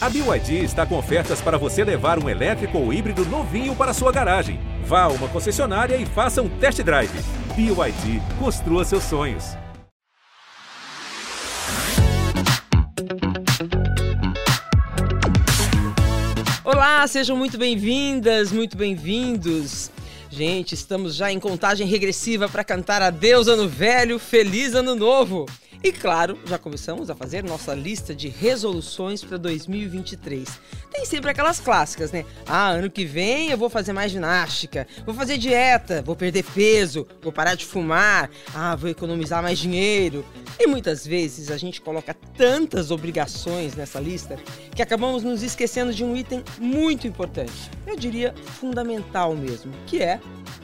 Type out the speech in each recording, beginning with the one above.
A BYD está com ofertas para você levar um elétrico ou híbrido novinho para sua garagem. Vá a uma concessionária e faça um test drive. BYD, construa seus sonhos. Olá, sejam muito bem-vindas, muito bem-vindos. Gente, estamos já em contagem regressiva para cantar adeus ano velho, feliz ano novo. E claro, já começamos a fazer nossa lista de resoluções para 2023. Tem sempre aquelas clássicas, né? Ah, ano que vem eu vou fazer mais ginástica, vou fazer dieta, vou perder peso, vou parar de fumar, ah, vou economizar mais dinheiro. E muitas vezes a gente coloca tantas obrigações nessa lista que acabamos nos esquecendo de um item muito importante, eu diria fundamental mesmo, que é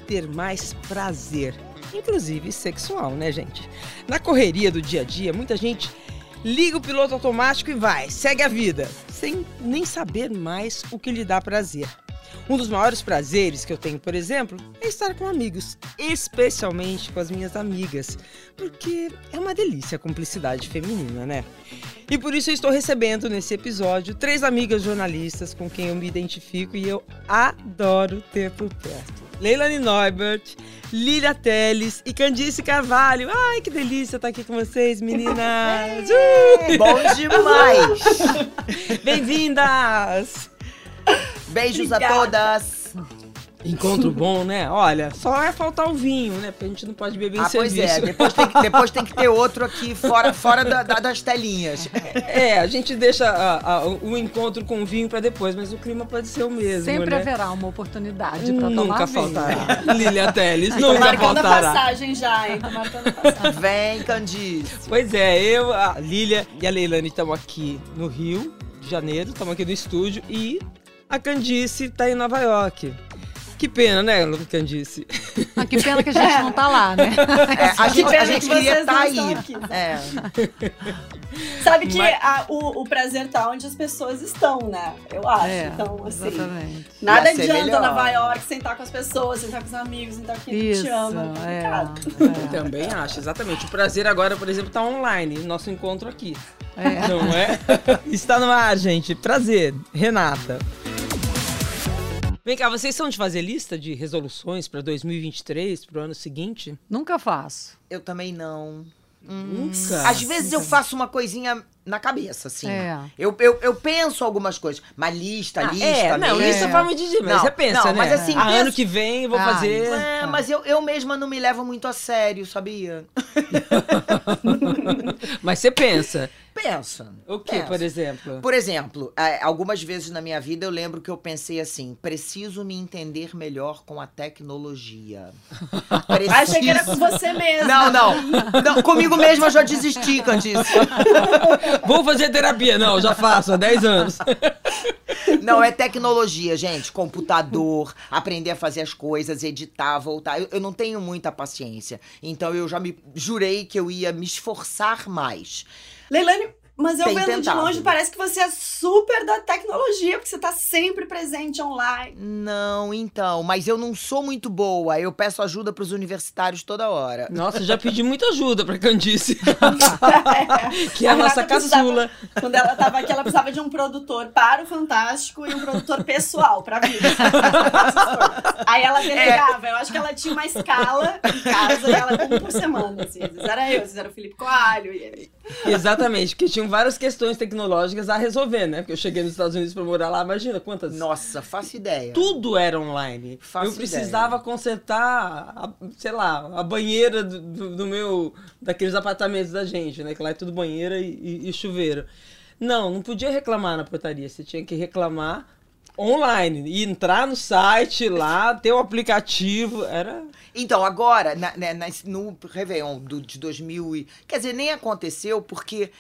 ter mais prazer inclusive sexual, né, gente? Na correria do dia a dia, muita gente liga o piloto automático e vai, segue a vida, sem nem saber mais o que lhe dá prazer. Um dos maiores prazeres que eu tenho, por exemplo, é estar com amigos, especialmente com as minhas amigas, porque é uma delícia a cumplicidade feminina, né? E por isso eu estou recebendo nesse episódio três amigas jornalistas com quem eu me identifico e eu adoro ter por perto. Leilani Neubert, Lília Teles e Candice Carvalho. Ai, que delícia estar aqui com vocês, meninas! Uh! Bom demais! Bem-vindas! Beijos Obrigada. a todas! Encontro bom, né? Olha, só é faltar o vinho, né? Porque a gente não pode beber ah, em serviço. Pois é, depois tem, que, depois tem que ter outro aqui fora, fora da, da, das telinhas. É, a gente deixa a, a, o encontro com o vinho para depois, mas o clima pode ser o mesmo, Sempre né? haverá uma oportunidade para tomar Nunca vinho. faltará. Lilia Teles, nunca marcando faltará. a passagem já, hein? Tô marcando a passagem. Vem, Candice. Pois é, eu, a Lilia e a Leilani estamos aqui no Rio de Janeiro, estamos aqui no estúdio e a Candice está em Nova York. Que pena, né, Candice? Ah, que pena que a gente não tá lá, né? É, a gente, a gente queria estar tá aí. Aqui, é. Sabe que Mas... a, o, o, prazer tá onde as pessoas estão, né? Eu acho. É, então, assim. Exatamente. Nada adianta Nova York sentar com as pessoas, sentar com os amigos, sentar com quem Isso, te ama. É, é. Também acho, exatamente. O prazer agora, por exemplo, tá online, nosso encontro aqui. É. Não é? Está no ar, gente. Prazer. Renata. Vem cá, vocês são de fazer lista de resoluções para 2023, para o ano seguinte? Nunca faço. Eu também não. Hum, Nunca. Às vezes eu faço uma coisinha na cabeça, assim. É. Eu, eu, eu penso algumas coisas. Mas lista, Ah, lista. é, não, mesmo. lista é forma de dizer, mas Não, você pensa, não, né? mas assim, Ah, penso- ano que vem eu vou Ah, fazer. É, mas eu, eu mesma não me levo muito a sério, sabia? Mas você pensa. Pensa. O que, por exemplo? Por exemplo, algumas vezes na minha vida eu lembro que eu pensei assim: preciso me entender melhor com a tecnologia. Preciso... Achei que era com você mesmo. Não, não, não. Comigo mesma eu já desisti, Candice. Vou fazer terapia. Não, já faço há 10 anos. Não, é tecnologia, gente. Computador, aprender a fazer as coisas, editar, voltar. Eu, eu não tenho muita paciência. Então eu já me jurei que eu ia me esforçar mais. Leilani, mas eu Tem vendo de tentado. longe, parece que você é super da tecnologia, porque você tá sempre presente online. Não, então, mas eu não sou muito boa. Eu peço ajuda pros universitários toda hora. Nossa, já pedi muita ajuda pra Candice. que é a A nossa caçula. Quando ela tava aqui, ela precisava de um produtor para o Fantástico e um produtor pessoal pra vida. Aí ela delegava. Eu acho que ela tinha uma escala em casa ela um por semana. Assim. Era eu, era o Felipe Coalho. E ele... Exatamente, porque tinham várias questões tecnológicas a resolver, né? Porque eu cheguei nos Estados Unidos pra morar lá, imagina quantas. Nossa, faço ideia. Tudo era online. Faço eu precisava consertar, a- sei lá, a banheira do, do- do meu. daqueles apartamentos da gente, né? Que lá é tudo banheira e, e- e chuveiro. Não, não podia reclamar na portaria. Você tinha que reclamar online. E entrar no site lá, ter o aplicativo. Era. Então, agora, na- né, nas- no Réveillon do, de 2000 e... Quer dizer, nem aconteceu porque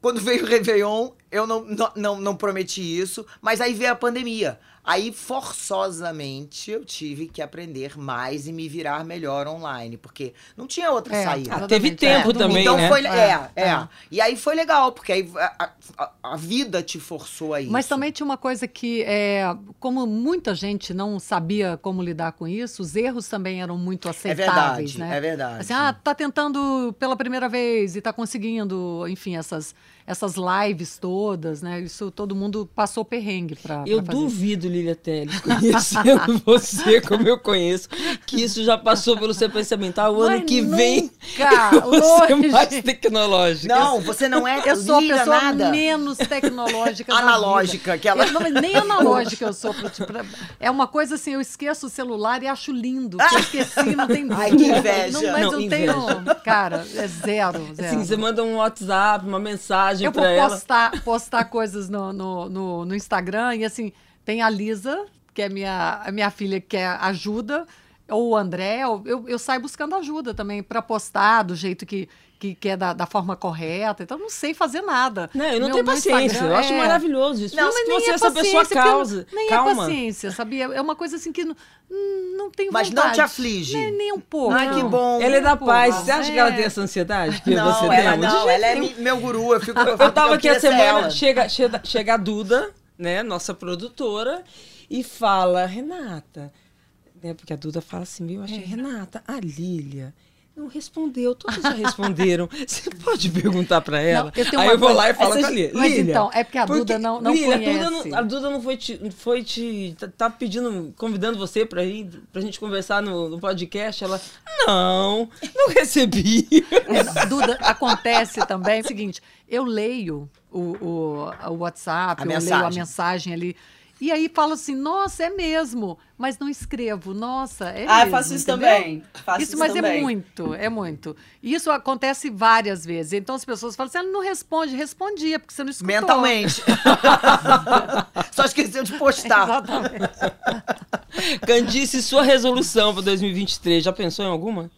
quando veio o Réveillon, eu não, não, não, não prometi isso, mas aí veio a pandemia. Aí, forçosamente, eu tive que aprender mais e me virar melhor online, porque não tinha outra É, saída. exatamente. teve tempo É, também, Então né? foi. É, É, é, é. E aí foi legal, porque aí a, a- a vida te forçou a isso. Mas também tinha uma coisa que, é, como muita gente não sabia como lidar com isso, os erros também eram muito É aceitáveis, verdade, né? é verdade. Assim, ah, tá tentando pela primeira vez e tá conseguindo, enfim, essas, essas lives todas, né? Isso todo mundo passou perrengue para Eu fazer. duvido, Lilia Teles, conhecendo você como eu conheço, que isso já passou pelo seu pensamento. Ah, o ano que vem nunca, vou ser longe. mais tecnológica. Não, você não é Eu sou a pessoa nada. menos tecnológica Analógica, vida. aquela- Eu não, nem analógica eu sou. pra- pra- é uma coisa assim, eu esqueço o celular e acho lindo. que eu esqueci, não tem Ai, que inveja. Não, mas Não, eu inveja. tenho... Cara, é zero, zero. Assim, você manda um WhatsApp, uma mensagem eu vou pra ela. postar, postar coisas no, no, no, no Instagram e assim, tem a Lisa, que é minha, a minha filha, que quer ajuda, ou o André, ou- eu, eu saio buscando ajuda também para postar do jeito que, que, que é da, da forma correta. Então, eu não sei fazer nada. Não, eu não Meu- tenho paciência. Instagram Eu acho é- maravilhoso isso. Não, mas que nem você é é essa pessoa causa. não- Nem calma. é paciência, sabia? É uma coisa assim que não, não tem Mas vontade. não te aflige. Nem, nem um pouco. Ai, que não. bom. Ela é da paz. Você acha que ela é. tem essa ansiedade que Não, você ela tem? não, ela é meu guru. Eu fico. Eu, Eu tava aqui a semana, ela. chega, chega, chega a Duda, né, nossa produtora, e fala, Renata, né, porque a Duda fala assim, meu, eu achei, Renata, a Lília não respondeu, todos já responderam, você pode perguntar pra ela? eu tenho Aí eu vou lá e falo com a Lília. mas Lília, então, é porque a Duda não- não Lília, a Duda conhece. não, a Duda não foi te, foi te tá, tá pedindo, convidando você pra ir, pra gente conversar no, no podcast, ela, não, não recebi. É, Duda, acontece também o seguinte: eu leio o, o, o WhatsApp, A eu leio a mensagem. mensagem ali. E aí falo assim, nossa, é mesmo, mas não escrevo, nossa, é Ah, mesmo. faço isso entendeu? também. Faço Isso, isso mas é também. muito, é muito. E Isso acontece várias vezes. Então as pessoas falam assim, ela não responde, respondia, porque você não escutou. Mentalmente. Só esqueceu de postar. Exatamente. Candice, sua resolução pra 2023, já pensou em alguma?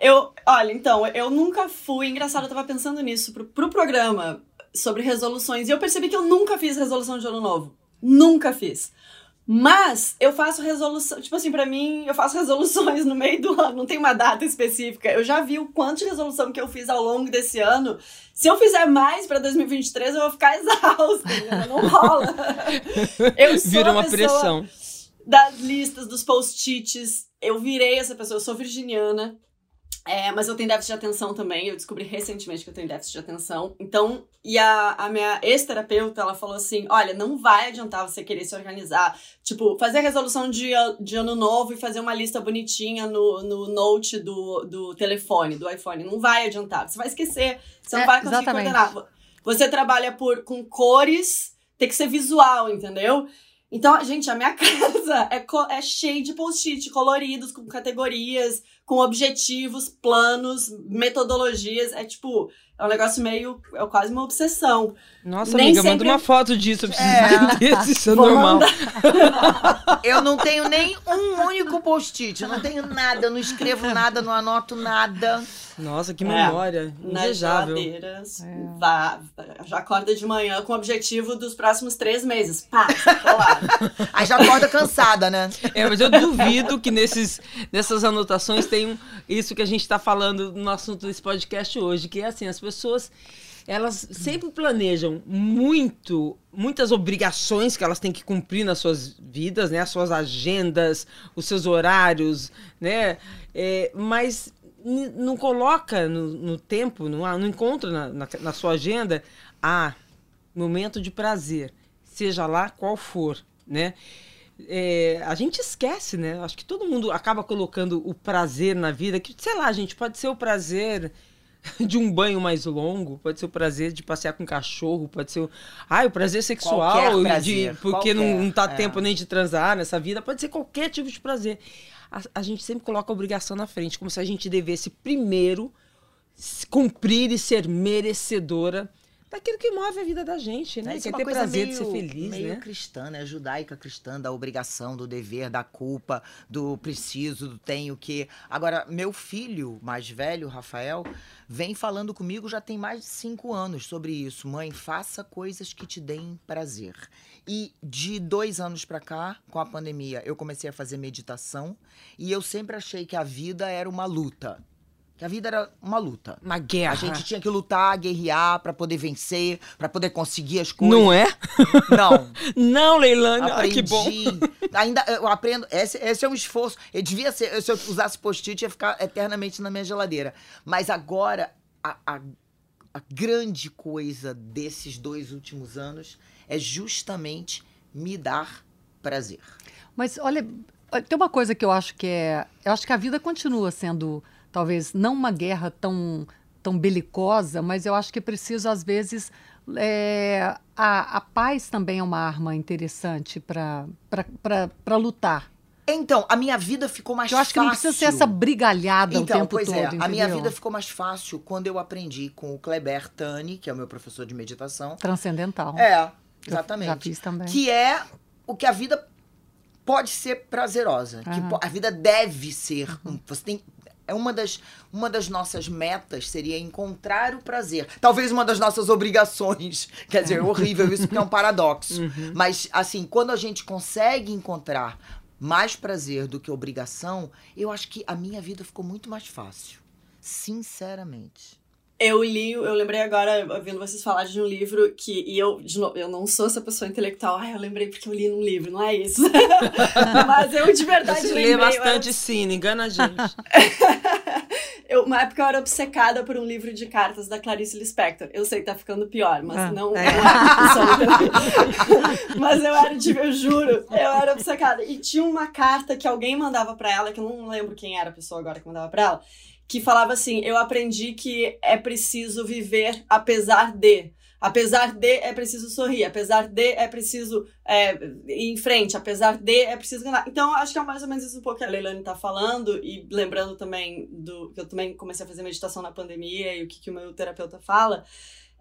Eu, olha, então, eu nunca fui. Engraçado, eu tava pensando nisso pro, pro programa sobre resoluções. E eu percebi que eu nunca fiz resolução de ano novo. Nunca fiz. Mas eu faço resolução. Tipo assim, pra mim, eu faço resoluções no meio do ano. Não tem uma data específica. Eu já vi o quanto de resolução que eu fiz ao longo desse ano. Se eu fizer mais pra 2023, eu vou ficar exausta. Não rola. Eu sou Vira uma pressão. das listas, dos post-its. Eu virei essa pessoa, eu sou virginiana. É, mas eu tenho déficit de atenção também. Eu descobri recentemente que eu tenho déficit de atenção. Então, e a, a minha ex-terapeuta, ela falou assim: olha, não vai adiantar você querer se organizar. Tipo, fazer a resolução de, de ano novo e fazer uma lista bonitinha no, no note do, do telefone, do iPhone. Não vai adiantar. Você vai esquecer. Você não É, vai conseguir exatamente. coordenar. Você trabalha por, com cores, tem que ser visual, entendeu? Então, gente, a minha casa é, é cheia de post-it coloridos, com categorias, com objetivos, planos, metodologias. É tipo, é um negócio meio. É quase uma obsessão. Nossa, Nem amiga, manda sempre- uma foto disso, eu preciso É. entender se isso é Vou normal. Eu não tenho nem um único post-it. Eu não tenho nada. Eu não escrevo nada, não anoto nada. Nossa, que É. memória. Nas Invejável. geladeiras. É. Vá, já acorda de manhã com o objetivo dos próximos três meses. Pá, colar. Aí já acorda cansada, né? É, mas eu duvido que nesses, nessas anotações isso que a gente está falando no assunto desse podcast hoje, que é assim, as pessoas elas sempre planejam muito, muitas obrigações que elas têm que cumprir nas suas vidas, né? As suas agendas, os seus horários, né? É, mas não coloca no, no tempo, não, há- não encontra na, na, na sua agenda, ah, momento de prazer, seja lá qual for, né? É, a gente esquece, né? Acho que todo mundo acaba colocando o prazer na vida, que, sei lá, gente, pode ser o prazer de um banho mais longo, pode ser o prazer de passear com um cachorro, pode ser o, ai, o prazer sexual, Qualquer de, prazer, porque não, qualquer, não tá é. tempo nem de transar nessa vida, pode ser qualquer tipo de prazer. A, a gente sempre coloca a obrigação na frente, como se a gente devesse primeiro se cumprir e ser merecedora daquilo que move a vida da gente, né? Isso é Quer uma ter coisa prazer meio, de ser feliz, meio né? cristã, né? Judaica cristã, da obrigação, do dever, da culpa, do preciso, do tenho que. Agora, meu filho mais velho, Rafael, vem falando comigo já tem mais de cinco anos sobre isso. Mãe, faça coisas que te deem prazer. E de dois anos pra cá, com a pandemia, eu comecei a fazer meditação e eu sempre achei que a vida era uma luta. Que a vida era uma luta. Uma guerra. A gente tinha que lutar, guerrear pra poder vencer, pra poder conseguir as coisas. Não é? Não. Não, Leilane. Ai, Aprendi. que bom. Ainda eu aprendo. Esse, esse é um esforço. Eu devia ser. Se eu usasse post-it, ia ficar eternamente na minha geladeira. Mas agora, a, a, a grande coisa desses dois últimos anos é justamente me dar prazer. Mas olha, tem uma coisa que eu acho que é. Eu acho que a vida continua sendo, talvez, não uma guerra tão, tão belicosa, mas eu acho que é preciso, às vezes. É, a, a paz também é uma arma interessante para lutar. Então, a minha vida ficou mais fácil. Eu acho que não precisa ser essa brigalhada então, o tempo pois todo. É, entendeu? a minha vida ficou mais fácil quando eu aprendi com o Kleber Tani, que é o meu professor de meditação. Transcendental. É, exatamente. Eu já fiz também. Que é o que a vida pode ser prazerosa. Uhum. Que a vida deve ser. Você tem. É uma das, uma das nossas metas seria encontrar o prazer. Talvez uma das nossas obrigações. Quer dizer, é horrível isso porque é um paradoxo. Uhum. Mas, assim, quando a gente consegue encontrar mais prazer do que obrigação, eu acho que a minha vida ficou muito mais fácil. Sinceramente. Eu li, eu lembrei agora, ouvindo vocês falarem de um livro que. E eu, de novo, eu não sou essa pessoa intelectual. Ai, eu lembrei porque eu li num livro, não é isso. Mas eu de verdade Você lembrei. lê bastante era... sim, não engana a gente. eu, uma época eu era obcecada por um livro de cartas da Clarice Lispector. Eu sei que tá ficando pior, mas ah, não. É. não mas eu era, de, eu juro, eu era obcecada. E tinha uma carta que alguém mandava para ela, que eu não lembro quem era a pessoa agora que mandava para ela que falava assim: Eu aprendi que é preciso viver apesar de. Apesar de é preciso sorrir, apesar de é preciso é, ir em frente, apesar de é preciso ganhar. Então, acho que é mais ou menos isso um pouco que a Leilani está falando, e lembrando também do que eu também comecei a fazer meditação na pandemia e o que, que o meu terapeuta fala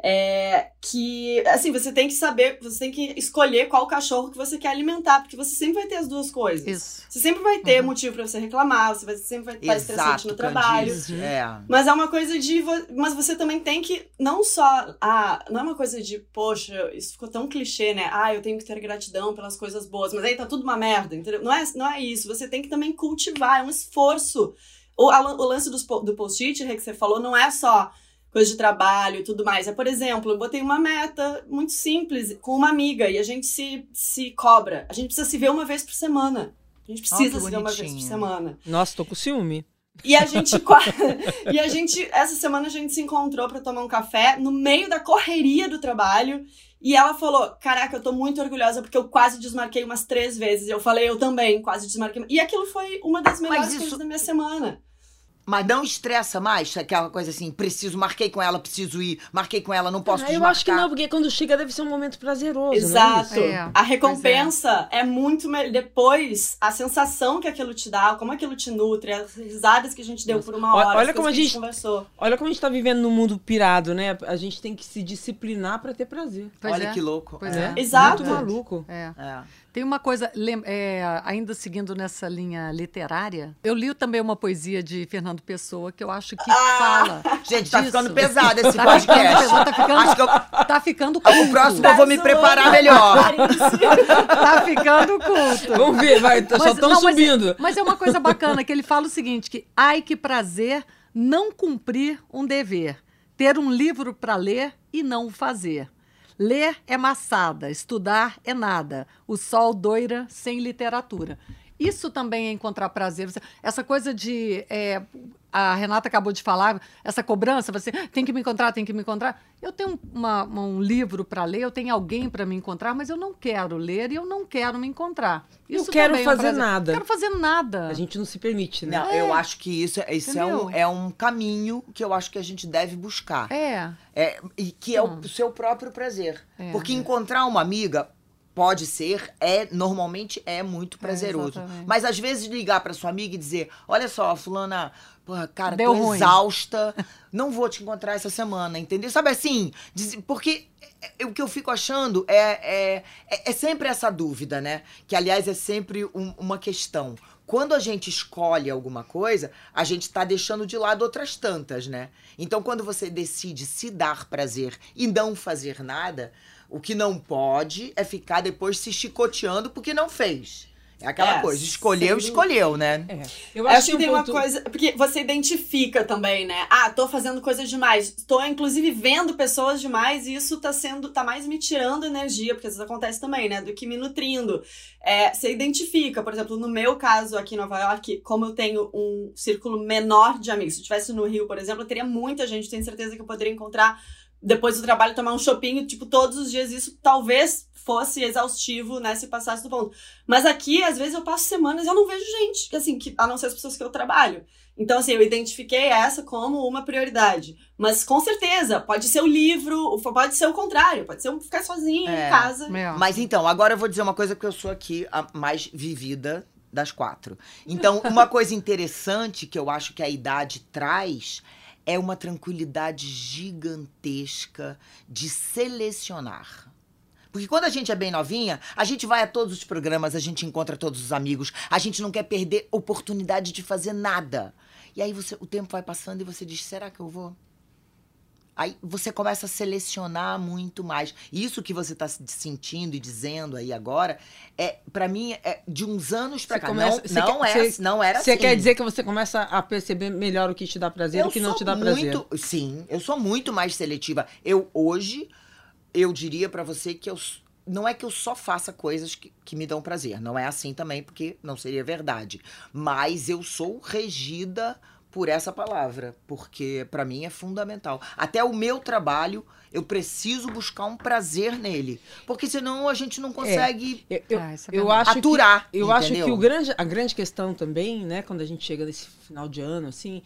é, que, assim, você tem que saber, você tem que escolher qual cachorro que você quer alimentar, porque você sempre vai ter as duas coisas. Isso. Você sempre vai ter uhum. motivo para você reclamar, você vai, sempre vai estar estressante no trabalho. É. Mas é uma coisa de. Mas você também tem que, não só. Ah, não é uma coisa de, poxa, isso ficou tão clichê, né? Ah, eu tenho que ter gratidão pelas coisas boas, mas aí tá tudo uma merda, entendeu? Não é, não é isso. Você tem que também cultivar, é um esforço. O, a, o lance do, do post-it que você falou não é só coisa de trabalho e tudo mais. É, por exemplo, eu botei uma meta muito simples com uma amiga e a gente se, se cobra. A gente precisa se ver uma vez por semana. A gente precisa oh, se ver uma vez por semana. Nossa, tô com ciúme. E a gente e a gente essa semana a gente se encontrou para tomar um café no meio da correria do trabalho e ela falou: "Caraca, eu tô muito orgulhosa porque eu quase desmarquei umas três vezes". Eu falei: "Eu também, quase desmarquei". E aquilo foi uma das melhores isso... coisas da minha semana. Mas não estressa mais aquela coisa assim, preciso, marquei com ela, preciso ir, marquei com ela, não posso ah, desmarcar. Eu acho que não, porque quando chega deve ser um momento prazeroso, é Exato. É é. A recompensa é. é. muito melhor. Depois, a sensação que aquilo te dá, como aquilo te nutre, as risadas que a gente deu Nossa. por uma hora, olha como a gente, a gente, conversou. Olha como a gente tá vivendo num mundo pirado, né? A gente tem que se disciplinar para ter prazer. Pois olha que louco. Pois é. Exato. Muito maluco. É. Tem uma coisa, é, ainda seguindo nessa linha literária, eu li também uma poesia de Fernando Pessoa que eu acho que ah, fala. Gente, tá ficando pesado esse tá podcast. Ficando, tá ficando, acho que eu, tá ficando culto. O próximo tá eu vou me preparar melhor. tá ficando culto. Vamos ver, vai, mas, só estão subindo. Mas, mas é uma coisa bacana que ele fala o seguinte: que ai que prazer não cumprir um dever, ter um livro para ler e não o fazer. Ler é maçada, estudar é nada. O sol doira sem literatura. Isso também é encontrar prazer. Essa coisa de. É, a Renata acabou de falar, essa cobrança, você tem que me encontrar, tem que me encontrar. Eu tenho uma, uma, um livro para ler, eu tenho alguém para me encontrar, mas eu não quero ler e eu não quero me encontrar. Isso não quero fazer é um nada. Não quero fazer nada. A gente não se permite, né? Não, é. eu acho que isso, isso é, um, é um caminho que eu acho que a gente deve buscar. É. é e que é hum. o seu próprio prazer. É, Porque encontrar uma amiga, pode ser, é normalmente é muito prazeroso. É, Mas às vezes ligar para sua amiga e dizer: "Olha só, fulana, porra, cara, Deu tô ruim. exausta, não vou te encontrar essa semana", entendeu? Sabe assim, porque é, é, o que eu fico achando é, é, é, é sempre essa dúvida, né? Que aliás é sempre um, uma questão. Quando a gente escolhe alguma coisa, a gente está deixando de lado outras tantas, né? Então, quando você decide se dar prazer e não fazer nada, o que não pode é ficar depois se chicoteando porque não fez. É aquela é, coisa, escolheu, escolheu, né? É. Eu acho, acho que, tem ponto... uma coisa. Porque você identifica também, né? Ah, tô fazendo coisas demais. Tô, inclusive, vendo pessoas demais, e isso tá sendo. tá mais me tirando energia, porque isso acontece também, né? Do que me nutrindo. É, você identifica, por exemplo, no meu caso aqui em Nova York, como eu tenho um círculo menor de amigos. Se eu estivesse no Rio, por exemplo, eu teria muita gente, tenho certeza que eu poderia encontrar depois do trabalho tomar um shopping, tipo, todos os dias isso talvez fosse exaustivo, né, se passasse do ponto. Mas aqui, às vezes, eu passo semanas e eu não vejo gente, assim, que, a não ser as pessoas que eu trabalho. Então, assim, eu identifiquei essa como uma prioridade. Mas, com certeza, pode ser o livro, pode ser o contrário, pode ser um ficar sozinho É. em casa. Meu. Mas então, agora eu vou dizer uma coisa que eu sou aqui a mais vivida das quatro. Então, uma coisa interessante que eu acho que a idade traz é uma tranquilidade gigantesca de selecionar. Porque quando a gente é bem novinha, a gente vai a todos os programas, a gente encontra todos os amigos, a gente não quer perder oportunidade de fazer nada. E aí você, o tempo vai passando e você diz: será que eu vou? Aí você começa a selecionar muito mais. Isso que você está sentindo e dizendo aí agora, é para mim, é de uns anos Você cá. começa- não você não, quer- é, você- não era Você assim. quer dizer que você começa a perceber melhor o que te dá prazer e o que não te dá prazer. muito, Sim, eu sou muito mais seletiva. Eu hoje, eu diria pra você que eu não é que eu só faça coisas que, que me dão prazer. Não é assim também, porque não seria verdade. Mas eu sou regida por essa palavra, porque pra mim é fundamental. Até o meu trabalho, eu preciso buscar um prazer nele, porque senão a gente não consegue Eu, eu, Ah, é eu acho que- aturar. Eu acho entendeu? que o grande, a grande questão também, né, quando a gente chega nesse final de ano, assim,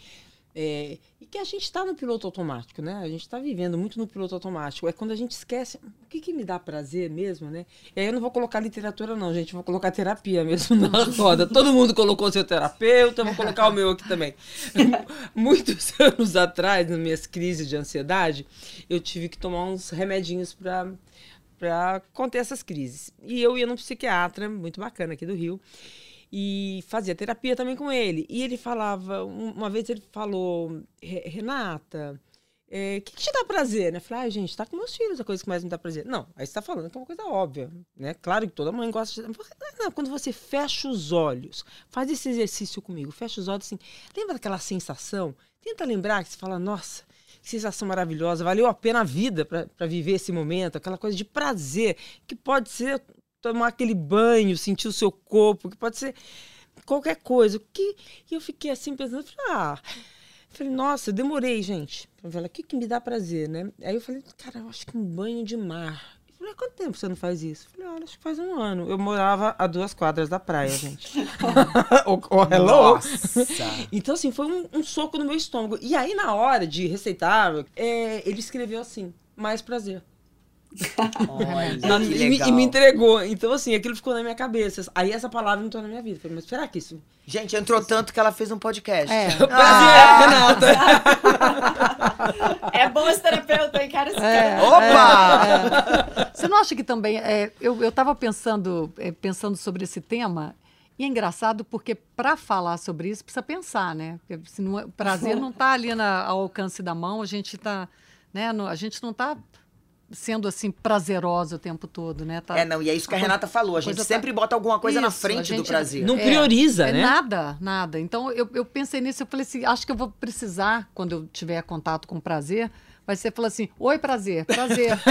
é, e que a gente está no piloto automático, né? A gente está vivendo muito no piloto automático. É quando a gente esquece o que, que me dá prazer mesmo, né? E aí eu não vou colocar literatura, não, gente. Vou colocar terapia mesmo na roda. Todo mundo colocou seu terapeuta, eu vou colocar o meu aqui também. Muitos anos atrás, nas minhas crises de ansiedade, eu tive que tomar uns remedinhos para para conter essas crises. E eu ia num psiquiatra muito bacana aqui do Rio e fazia terapia também com ele. E ele falava, um- uma vez ele falou, "Re- Renata, o que, que te dá prazer? Eu falei, ai, gente, tá com meus filhos, a coisa que mais me dá prazer. Não, aí você tá falando que é uma coisa óbvia, né? Claro que toda mãe gosta de. Não, quando você fecha os olhos, faz esse exercício comigo, fecha os olhos assim, lembra daquela sensação? Tenta lembrar que você fala, nossa, que sensação maravilhosa, valeu a pena a vida para viver esse momento, aquela coisa de prazer, que pode ser tomar aquele banho, sentir o seu corpo, que pode ser qualquer coisa. Que... E eu fiquei assim pensando, falei, ah. Falei, nossa, eu demorei, gente. Falar, o que, que me dá prazer, né? Aí eu falei, cara, eu acho que um banho de mar. Eu falei, há quanto tempo você não faz isso? Eu falei, olha, acho que faz um ano. Eu morava a duas quadras da praia, gente. oh, oh, hello! Nossa. Então, assim, foi um, um soco no meu estômago. E aí, na hora de receitar, é, ele escreveu assim, mais prazer. Olha, Na- e, me, e me entregou. Então, assim, aquilo ficou na minha cabeça. Aí essa palavra entrou na minha vida. Falei, mas será que isso. Gente, entrou tanto que ela fez um podcast. É. Prazer, Ah! Renata! É bom esse terapeuta, hein? Quero esse É, cara. Opa! é, é. Você não acha que também. é, eu eu estava pensando, é, pensando sobre esse tema, e é engraçado porque para falar sobre isso precisa pensar, né? Porque se não é- o prazer não está ali na- ao alcance da mão, a gente tá, né? no- a gente não está sendo assim prazerosa o tempo todo, né? Tá- É, não, e é isso que a Renata falou. A gente tá- sempre bota alguma coisa na Isso, a frente do prazer. Não É, prioriza, é né? Nada, nada. Então eu, eu pensei nisso, eu falei assim, acho que eu vou precisar, quando eu tiver contato com prazer, vai ser falar assim, oi prazer, prazer.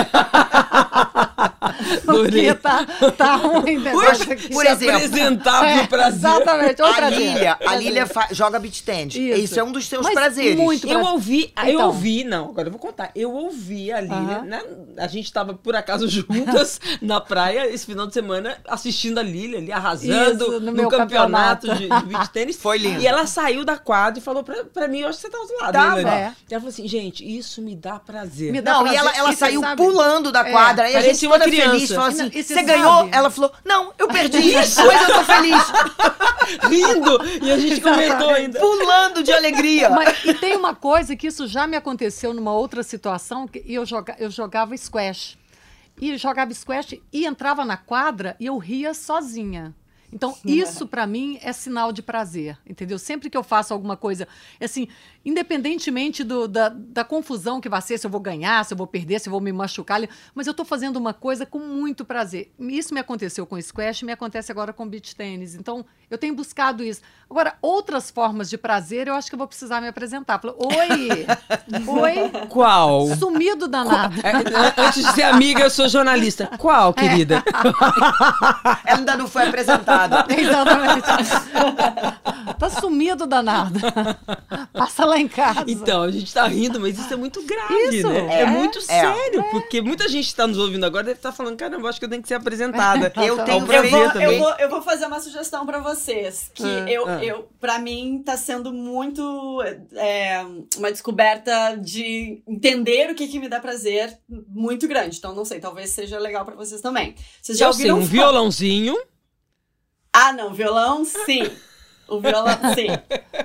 Porque tá, tá ruim o negócio aqui. por Se exemplo. apresentar É, pro prazer. Exatamente, oi A prazer. Lília, a prazer. Lília fa- joga beat tend. Isso. Isso. é um dos seus Mas prazeres. muito. Eu pra- ouvi, eu Então. ouvi, não, agora eu vou contar. Eu ouvi a Lília, Aham. né? A gente tava por acaso juntas na praia esse final de semana assistindo a Lília ali arrasando Isso, no no, meu campeonato, campeonato. de, de beach tênis. Foi lindo. E ela saiu da quadra e falou pra, pra mim, eu acho que você tava do lado, Tava. né? É. E ela falou assim, gente, isso me dá prazer. Me dá Não, e prazer. ela, ela E saiu sabe- pulando da É, quadra. Aí a gente toda criança. feliz. Falou E assim, e você você ganhou? sabe? Ela falou, não, eu perdi isso, mas eu tô feliz. Rindo! E a gente comentou ainda. Pulando de alegria. Mas, e tem uma coisa que isso já me aconteceu numa outra situação, que eu, joga, eu jogava squash. E jogava squash e entrava na quadra e eu ria sozinha. Então, isso pra mim é sinal de prazer, entendeu? Sempre que eu faço alguma coisa, assim, independentemente do- da, da confusão que vai ser, se eu vou ganhar, se eu vou perder, se eu vou me machucar, mas eu tô fazendo uma coisa com muito prazer. Isso me aconteceu com squash, me acontece agora com beach tênis. Então, eu tenho buscado isso. Agora, outras formas de prazer, eu acho que eu vou precisar me apresentar. Falar, Oi! Oi! Qual? Sumido danado. É, an- Antes de ser amiga, eu sou jornalista. Qual, querida? Ela ainda não foi apresentada. Exatamente. Tá sumido danado. Passa lá em casa. Então, a gente tá rindo, mas isso é muito grave, Isso, né? É, é, muito é. sério, porque muita gente tá nos ouvindo agora deve estar falando, caramba, acho que eu tenho que ser apresentada. Eu Tá tenho Eu vou, eu, também. vou, eu vou fazer uma sugestão pra vocês. Que Ah, eu, ah. eu, pra mim, tá sendo muito é, uma descoberta de entender o que, que me dá prazer muito grande. Então, não sei, talvez seja legal pra vocês também. Vocês já Eu sei, ouviram um fa- violãozinho. Ah, não, violão, sim. O violão, sim.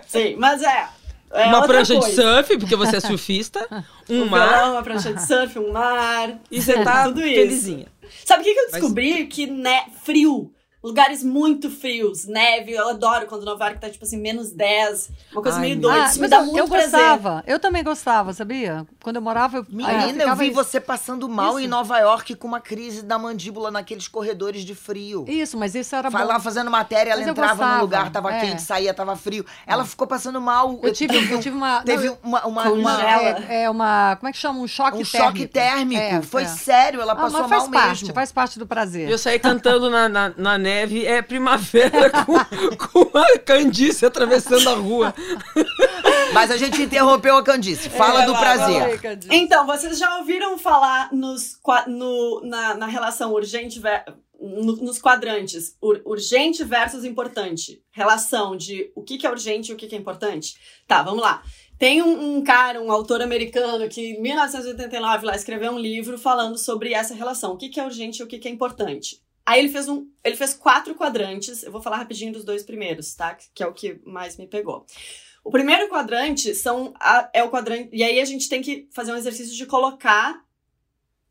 Sim, mas é. é uma prancha de coisa. surf, porque você é surfista. Um Um mar. violão, uma prancha de surf, um mar. E você tá Tudo isso. felizinha. Sabe o que, que eu Mas- descobri? Que né, frio. Lugares muito frios, neve. Eu adoro quando Nova York tá tipo assim, menos 10. Uma coisa Ai, meio doida. Ah, Isso me mas dá eu, muito eu prazer. gostava. Eu também gostava, sabia? Quando eu morava, eu, aí Menina, eu ficava vi isso. você passando mal Isso. em Nova York com uma crise da mandíbula naqueles corredores de frio. Isso, mas isso era Vai bom. lá fazendo matéria, ela Mas eu entrava num lugar, tava é. quente, saía, tava frio. Ela ficou passando mal. Eu tive, eu tive uma. Teve não, uma, uma, uma- é, é uma. Como é que chama? Um choque um térmico. choque térmico. É, Foi é. sério, ela Ah, passou mas faz mal parte, mesmo. faz parte do prazer. Eu saí cantando na, na, na neve, é primavera com, com a Candice atravessando a rua. Mas a gente interrompeu a Candice. Fala É, do vai, prazer. Candice. Então, vocês já ouviram falar nos, no, na, na relação urgente nos quadrantes ur- urgente versus importante? Relação de o que, que é urgente e o que, que é importante? Tá, vamos lá. Tem um, um cara, um autor americano, que em 1989 lá escreveu um livro falando sobre essa relação. O que, que é urgente e o que, que é importante. Aí ele fez um. Ele fez quatro quadrantes. Eu vou falar rapidinho dos dois primeiros, tá? Que é o que mais me pegou. O primeiro quadrante são a- é o quadrante. E aí a gente tem que fazer um exercício de colocar,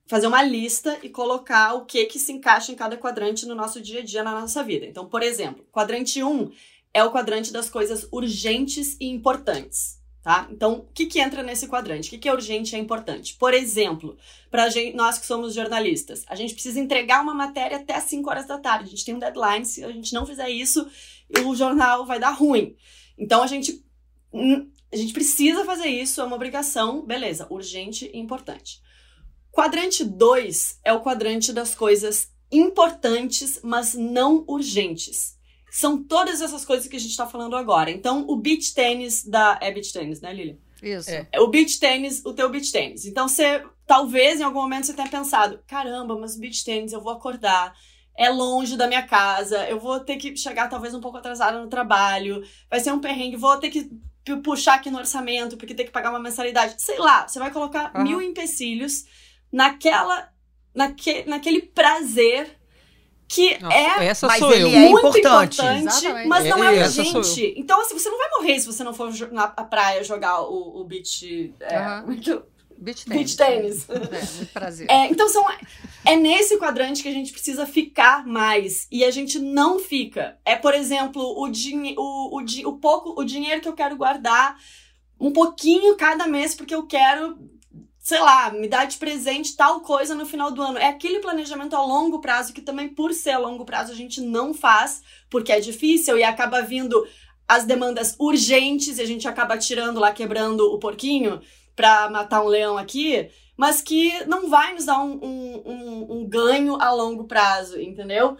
fazer uma lista e colocar o que que se encaixa em cada quadrante no nosso dia a dia, na nossa vida. Então, por exemplo, quadrante 1 é o quadrante das coisas urgentes e importantes. Tá? Então, o que, que entra nesse quadrante? O que, que é urgente e é importante? Por exemplo, para nós que somos jornalistas, a gente precisa entregar uma matéria até às 5 horas da tarde. A gente tem um deadline, se a gente não fizer isso, o jornal vai dar ruim. Então, a gente Hum, a gente precisa fazer isso, é uma obrigação, beleza, urgente e importante. Quadrante 2 é o quadrante das coisas importantes, mas não urgentes. São todas essas coisas que a gente está falando agora. Então, o beach tênis da. É beach tênis, né, Lilia? Isso. É. É o beach tênis, o teu beach tênis. Então, você, talvez em algum momento você tenha pensado: caramba, mas o beach tênis eu vou acordar, é longe da minha casa, eu vou ter que chegar talvez um pouco atrasada no trabalho, vai ser um perrengue, vou ter que pu- puxar aqui no orçamento porque tem que pagar uma mensalidade. Sei lá, você vai colocar Aham. mil empecilhos naquela, naque, naquele prazer que Nossa, é essa mas sou ele eu. é muito importante. importante, mas não É, é, urgente. Então, assim, você não vai morrer se você não for na à praia jogar o, o beach, é, eu- Beach tênis. beach tênis. É, muito prazer. É, então, são, é nesse quadrante que a gente precisa ficar mais. E a gente não fica. É, por exemplo, o, dinhe o, o, di- o pouco, o dinheiro que eu quero guardar, um pouquinho cada mês, porque eu quero sei lá, me dar de presente tal coisa no final do ano. É aquele planejamento a longo prazo que também, por ser a longo prazo, a gente não faz, porque é difícil e acaba vindo as demandas urgentes e a gente acaba tirando lá, quebrando o porquinho pra matar um leão aqui, mas que não vai nos dar um, um, um, um ganho a longo prazo, entendeu?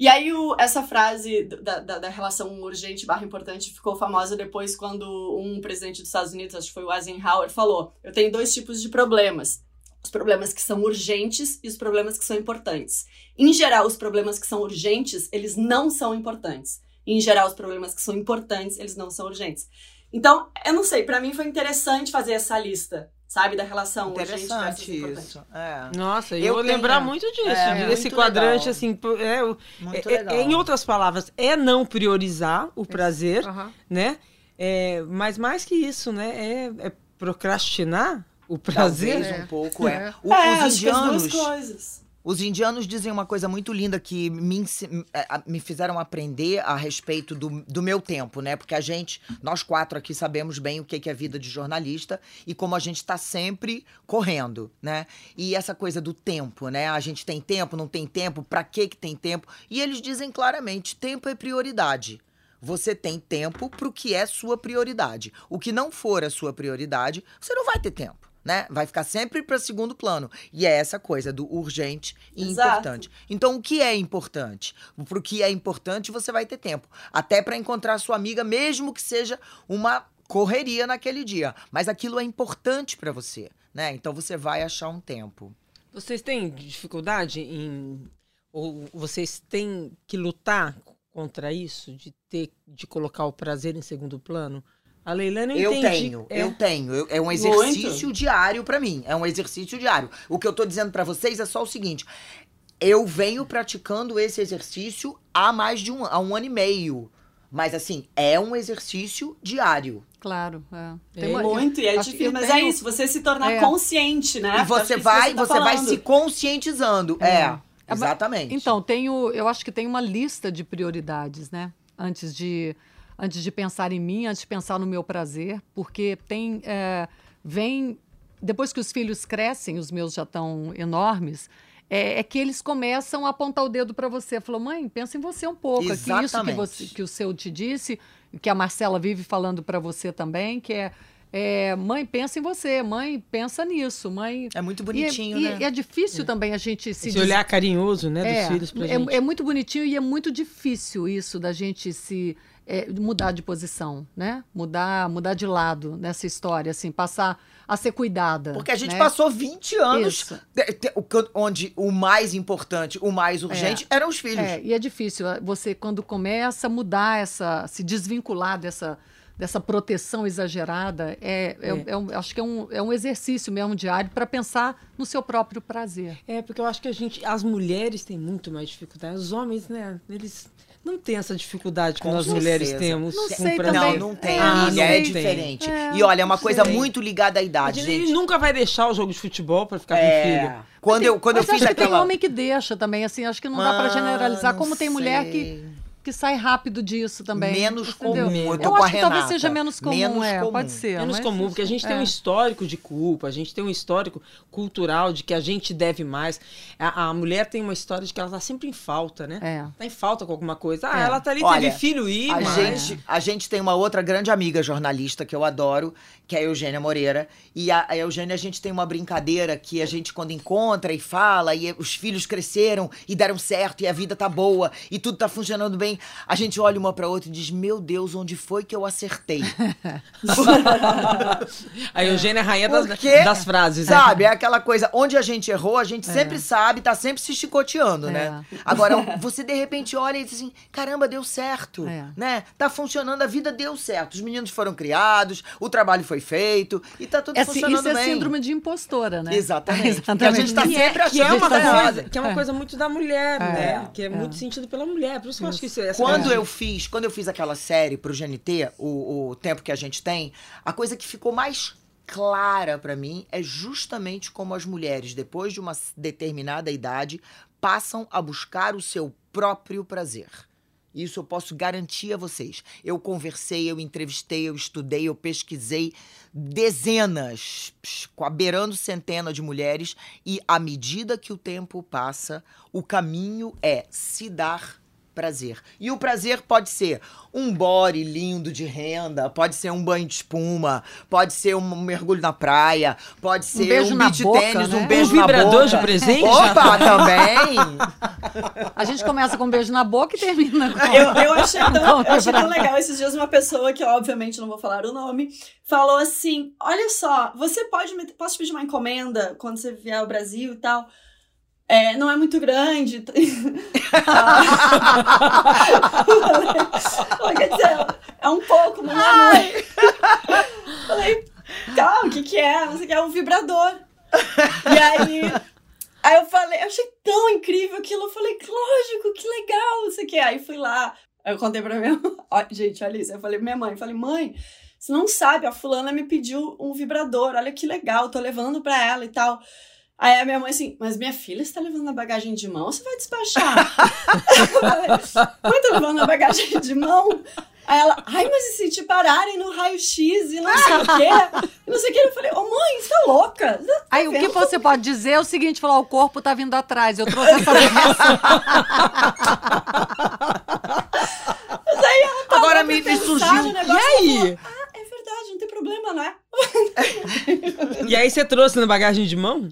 E aí, o, essa frase da, da, da relação urgente barra importante ficou famosa depois quando um presidente dos Estados Unidos, acho que foi o Eisenhower, falou: Eu tenho dois tipos de problemas. Os problemas que são urgentes e os problemas que são importantes. Em geral, os problemas que são urgentes, eles não são importantes. Em geral, os problemas que são importantes, eles não são urgentes. Então, eu não sei, pra mim foi interessante fazer essa lista, sabe, da relação Interessante isso. É. Nossa, eu, Eu vou tenho- lembrar muito disso, é, desse muito quadrante, legal. assim, é, é- é- em outras palavras, é não priorizar o prazer, Aham. né? É, mas mais que isso, né? É, é procrastinar o prazer. Talvez É. um pouco, é. É. O- é, os acho que as indianos, duas coisas. Os indianos dizem uma coisa muito linda que me, a- me fizeram aprender a respeito do, do meu tempo, né? Porque a gente, nós quatro aqui sabemos bem o que é vida de jornalista e como a gente está sempre correndo, né? E essa coisa do tempo, né? A gente tem tempo, não tem tempo, pra que que tem tempo? E eles dizem claramente, tempo é prioridade. Você tem tempo pro que é sua prioridade. O que não for a sua prioridade, você não vai ter tempo. Né? Vai ficar sempre para segundo plano. E é essa coisa do urgente e Exato. importante. Então, o que é importante? Pro que é importante, você vai ter tempo. Até para encontrar sua amiga, mesmo que seja uma correria naquele dia. Mas aquilo é importante para você, né? Então, você vai achar um tempo. Vocês têm dificuldade em. Ou vocês têm que lutar contra isso? De ter de colocar o prazer em segundo plano? A Leilani eu, Eu entendi. tenho, É. eu tenho. Eu- é um exercício diário pra mim. É um exercício diário. O que eu tô dizendo pra vocês é só o seguinte: eu venho praticando esse exercício há mais de um, há um ano e meio. Mas assim, é um exercício diário. Claro. É. É uma- Muito, e é difícil. Mas tenho- é isso, você se tornar É. consciente, né? e você vai, tá você vai se conscientizando. É, É, mas- exatamente. Então, tenho, eu acho que tem uma lista de prioridades, né? Antes de, antes de pensar em mim, antes de pensar no meu prazer, porque tem. é, vem. Depois que os filhos crescem, os meus já estão enormes, é, é que eles começam a apontar o dedo para você. Falou, mãe, pensa em você um pouco. Aqui, isso que, Exatamente. você, que o seu te disse, que a Marcela vive falando para você também, que é, é, mãe, pensa em você, mãe, pensa nisso, mãe. é muito E é- bonitinho, e, né? e é difícil também a gente se Esse des- olhar carinhoso, né, dos é, filhos pra é, gente. é muito bonitinho e é muito difícil isso da gente se é, mudar de posição, né? Mudar, mudar de lado nessa história, assim, passar a ser cuidada. Porque a gente né? passou 20 anos onde o mais importante, o mais urgente eram os filhos. É, e é difícil você quando começa a mudar essa, se desvincular dessa dessa proteção exagerada, é, é, É. é um- acho que é um, é um exercício mesmo diário para pensar no seu próprio prazer. É, porque eu acho que a gente. As mulheres têm muito mais dificuldade. Os homens, né? Eles não têm essa dificuldade que Com nós mulheres certeza. temos. Não com sei prazer. Não, não tem. É, a não ilha é tem. diferente. É, e olha, é uma coisa sei. muito ligada à idade, Ele gente. nunca vai deixar o jogo de futebol pra ficar com o É. filho. Quando eu, quando eu Mas fiz acho que tem aquela. homem que deixa também, assim, acho que não dá para Ah, generalizar, como tem mulher sei. que sai rápido disso também. Menos entendeu? comum. Eu tô Eu com a acho que talvez seja menos comum, Menos é, comum. pode ser. Menos comum, porque a gente tem um é. histórico de culpa, a gente tem um histórico cultural de que a gente deve mais. A, a mulher tem uma história de que ela tá sempre em falta, né? É. Tá em falta com alguma coisa. Ah, É. ela tá ali, Olha, teve filho e. A mas- gente, a gente tem uma outra grande amiga jornalista que eu adoro, que é a Eugênia Moreira. E a, a Eugênia, a gente tem uma brincadeira que a gente, quando encontra e fala, e os filhos cresceram e deram certo, e a vida tá boa, e tudo tá funcionando bem, a gente olha uma pra outra e diz: Meu Deus, onde foi que eu acertei? A Eugênia é a rainha das, Porque, das frases. né? Sabe, é aquela coisa, onde a gente errou, a gente sempre sabe, tá sempre se chicoteando, É. né? Agora, você de repente olha e diz assim, caramba, deu certo, É. né? Tá funcionando, a vida deu certo. Os meninos foram criados, o trabalho foi feito e tá tudo É, si- funcionando isso é bem. síndrome de impostora, né? Exatamente. Porque a gente tá Que é, sempre que é achando uma que tá coisa, que é uma É. coisa muito da mulher, É, né? Que é, é. muito sentido pela mulher. Por isso que eu acho que isso, essa Quando eu fiz, quando eu fiz aquela série pro GNT, o, o tempo que a gente tem, a coisa que ficou mais clara pra mim é justamente como as mulheres, depois de uma determinada idade, passam a buscar o seu próprio prazer. Isso eu posso garantir a vocês. Eu conversei, eu entrevistei, eu estudei, eu pesquisei dezenas, beirando centena de mulheres, e à medida que o tempo passa, o caminho é se dar prazer. E o prazer pode ser um body lindo de renda, pode ser um banho de espuma, pode ser um mergulho na praia, pode ser beijo um na beach boca, tênis, né? um Um beijo na vibrador boca. de presente? Opa, também! A gente começa com um beijo na boca e termina com... Eu, eu achei tão, Não, eu achei tão legal esses dias uma pessoa que obviamente não vou falar o nome falou assim: olha só, você pode me, posso te pedir uma encomenda quando você vier ao Brasil e tal? É, não é muito grande. Ela quer dizer, é um pouco, mas não é muito. Falei, tá, o que que é? Você quer um vibrador. E aí, aí eu falei, eu achei tão incrível aquilo. Eu falei, lógico, que legal, não sei o que. Aí fui lá, eu contei pra minha mãe. Gente, olha isso. Eu falei pra minha mãe, falei, mãe, você não sabe, a fulana me pediu um vibrador, olha que legal, tô levando pra ela e tal. Aí a minha mãe assim, mas minha filha, você tá levando a bagagem de mão ou você vai despachar? mãe, tô levando a bagagem de mão. Aí ela, ai, mas e se te pararem no raio-x e não sei o quê? E não sei o quê. Eu falei, ô mãe, você tá louca? Tá Aí o que vendo? você pode dizer é o seguinte, falar, o corpo tá vindo atrás, eu trouxe essa doença. Mas aí ela parou Agora me- me surgiu. no E negócio, aí? falou, ah, é verdade, não tem problema, não é? E aí você trouxe na bagagem de mão?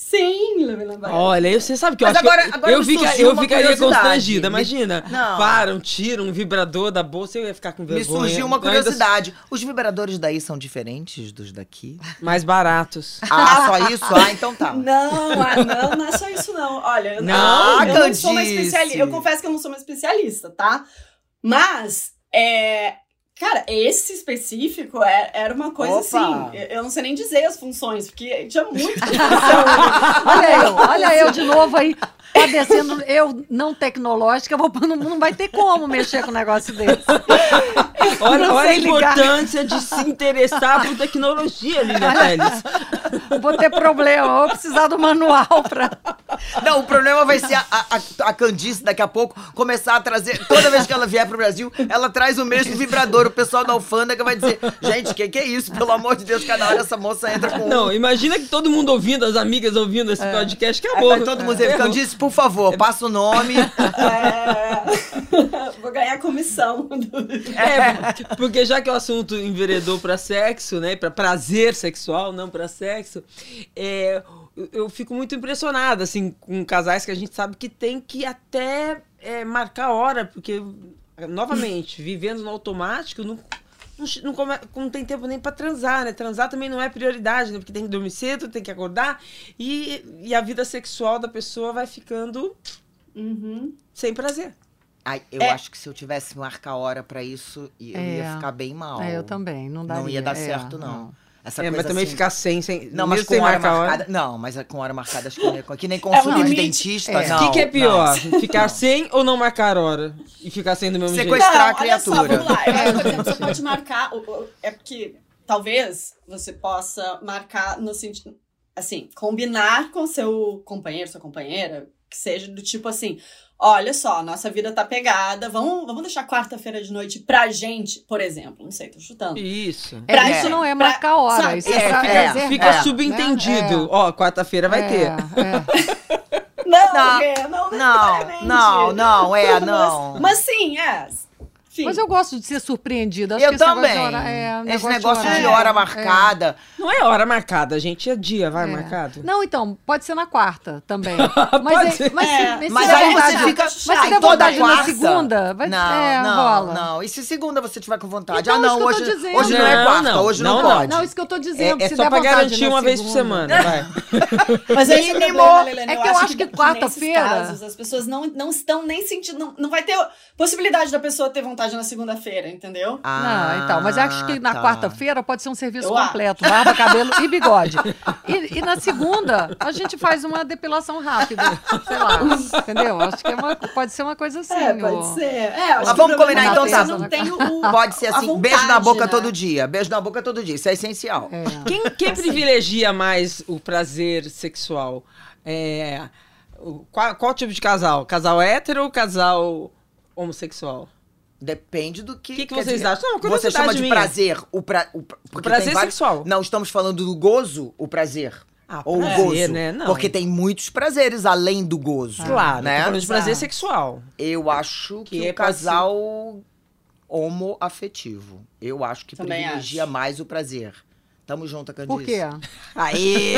Sim, bagagem. Olha, você sabe que eu Mas acho agora- que eu, agora eu, me fica- eu uma ficaria curiosidade. constrangida. Me- Imagina, Não. param, tiram um vibrador da bolsa, eu ia ficar com Me vergonha. surgiu uma Eu ainda- curiosidade. Os vibradores daí são diferentes dos daqui? Mais baratos. Ah, só isso? Ah, então tá. Não, ah, não, não é só isso, não. Olha, eu Não, não, eu não sou uma especialista. Eu confesso que eu não sou uma especialista, tá? Mas, é. Cara, esse específico é- era uma coisa Opa. assim. eu- não sei nem dizer as funções, porque tinha muito. Olha eu, olha eu de novo aí, padecendo, eu não tecnológica, vou, não, não vai ter como mexer com um negócio desse. Olha, olha a ligar. importância de se interessar por tecnologia, Lívia Teles. Vou ter problema, vou precisar do manual pra. Não, o problema vai ser a, a, a Candice daqui a pouco começar a trazer. Toda vez que ela vier pro Brasil, ela traz o mesmo vibrador. O pessoal da alfândega vai dizer: gente, que que é isso? Pelo amor de Deus, cada hora essa moça entra com. um. Não, imagina que todo mundo ouvindo, as amigas ouvindo esse podcast, Aí acabou. vai todo mundo dizer. Candice, por favor, passa o nome. É... Vou ganhar comissão. É, porque já que o assunto enveredou para sexo, né, para prazer sexual, não para sexo, é, eu, fico muito impressionada assim com casais que a gente sabe que tem que até é, marcar hora, porque novamente vivendo no automático não não, não não tem tempo nem para transar, né? Transar também não é prioridade, né? Porque tem que dormir cedo, tem que acordar e, e a vida sexual da pessoa vai ficando Uhum. sem prazer. Ai, eu É. acho que se eu tivesse que marcar hora pra isso, eu É. ia ficar bem mal. É, eu também, não daria. Não ia dar é, certo, não. Essa É, mas também assim- ficar sem, sem Não, mas mesmo com sem hora marcar hora. marcada. Não, mas é com hora marcada acho que, não é- que nem consulta de dentista. É. O Não, que, que é não. pior? Ficar sem ou não marcar hora? E ficar sem do mesmo jeito? Sequestrar Não, a olha só, criatura. vamos lá. Exemplo, você pode marcar. É porque talvez você possa marcar no sentido. Assim, combinar com seu companheiro, sua companheira, que seja do tipo assim. Olha só, nossa vida tá pegada. Vamos, vamos deixar quarta-feira de noite pra gente, por exemplo. Não sei, tô chutando. Isso. É, Pra- isso não é pra- marcar hora, sabe, isso é, é, pra é, Fica É. subentendido. né? Ó, quarta-feira vai É, ter. é. Não, Não, não, Não, necessariamente. não, não, é, não. Mas, mas sim, é. Enfim. Mas eu gosto de ser surpreendida. Acho eu que esse também. Negócio de hora, é, Esse negócio de hora marcada. Não é hora marcada, gente. É dia, vai É. marcado. Não, então, pode ser na quarta também. Pode Mas, ser. é, mas, se- É. mas se Mas der aí você vontade- fica. Mas se Ai, der toda vontade na quarta? segunda, vai Não, é, não, rola. não. E se segunda você tiver com vontade? Então, ah, não, hoje, hoje não, é Não, quarta, não, hoje não, não, pode. Não, isso que eu tô É, dizendo. é se só der pra garantir na uma vez por semana, vai. Mas esse é. É que eu acho que quarta-feira- as pessoas não, não estão nem sentindo. Não, não vai ter possibilidade da pessoa ter vontade na segunda-feira, entendeu? Ah, Não, então, mas acho que na tá. quarta-feira pode ser um serviço Eu acho. completo, barba, cabelo e bigode. E, e na segunda, a gente faz uma depilação rápida, sei lá, entendeu? Acho que é uma- pode ser uma coisa assim. é, pode ser. É, acho Mas vamos combinar, é então a tá. pessoa Não tem o, Pode ser assim, beijo na vontade, boca né? todo dia. Beijo na boca todo dia. Isso é essencial. É. Quem, quem privilegia mais o prazer sexual? É, qual, qual tipo de casal? Casal hétero ou casal homossexual? Depende do que. Que que quer vocês dizer, acham? Não, Você chama de minha. prazer o, pra, o, porque prazer tem vários- sexual. Não, estamos falando do gozo, o prazer. Ah, Ou o prazer, gozo. né? Não. Porque tem muitos prazeres além do gozo. Claro, né? falando de prazer Exato. sexual. Eu acho que, Que o é se- casal homoafetivo. Eu acho que Também privilegia acho. mais o prazer. Tamo junto, Candice. Por quê? Aí!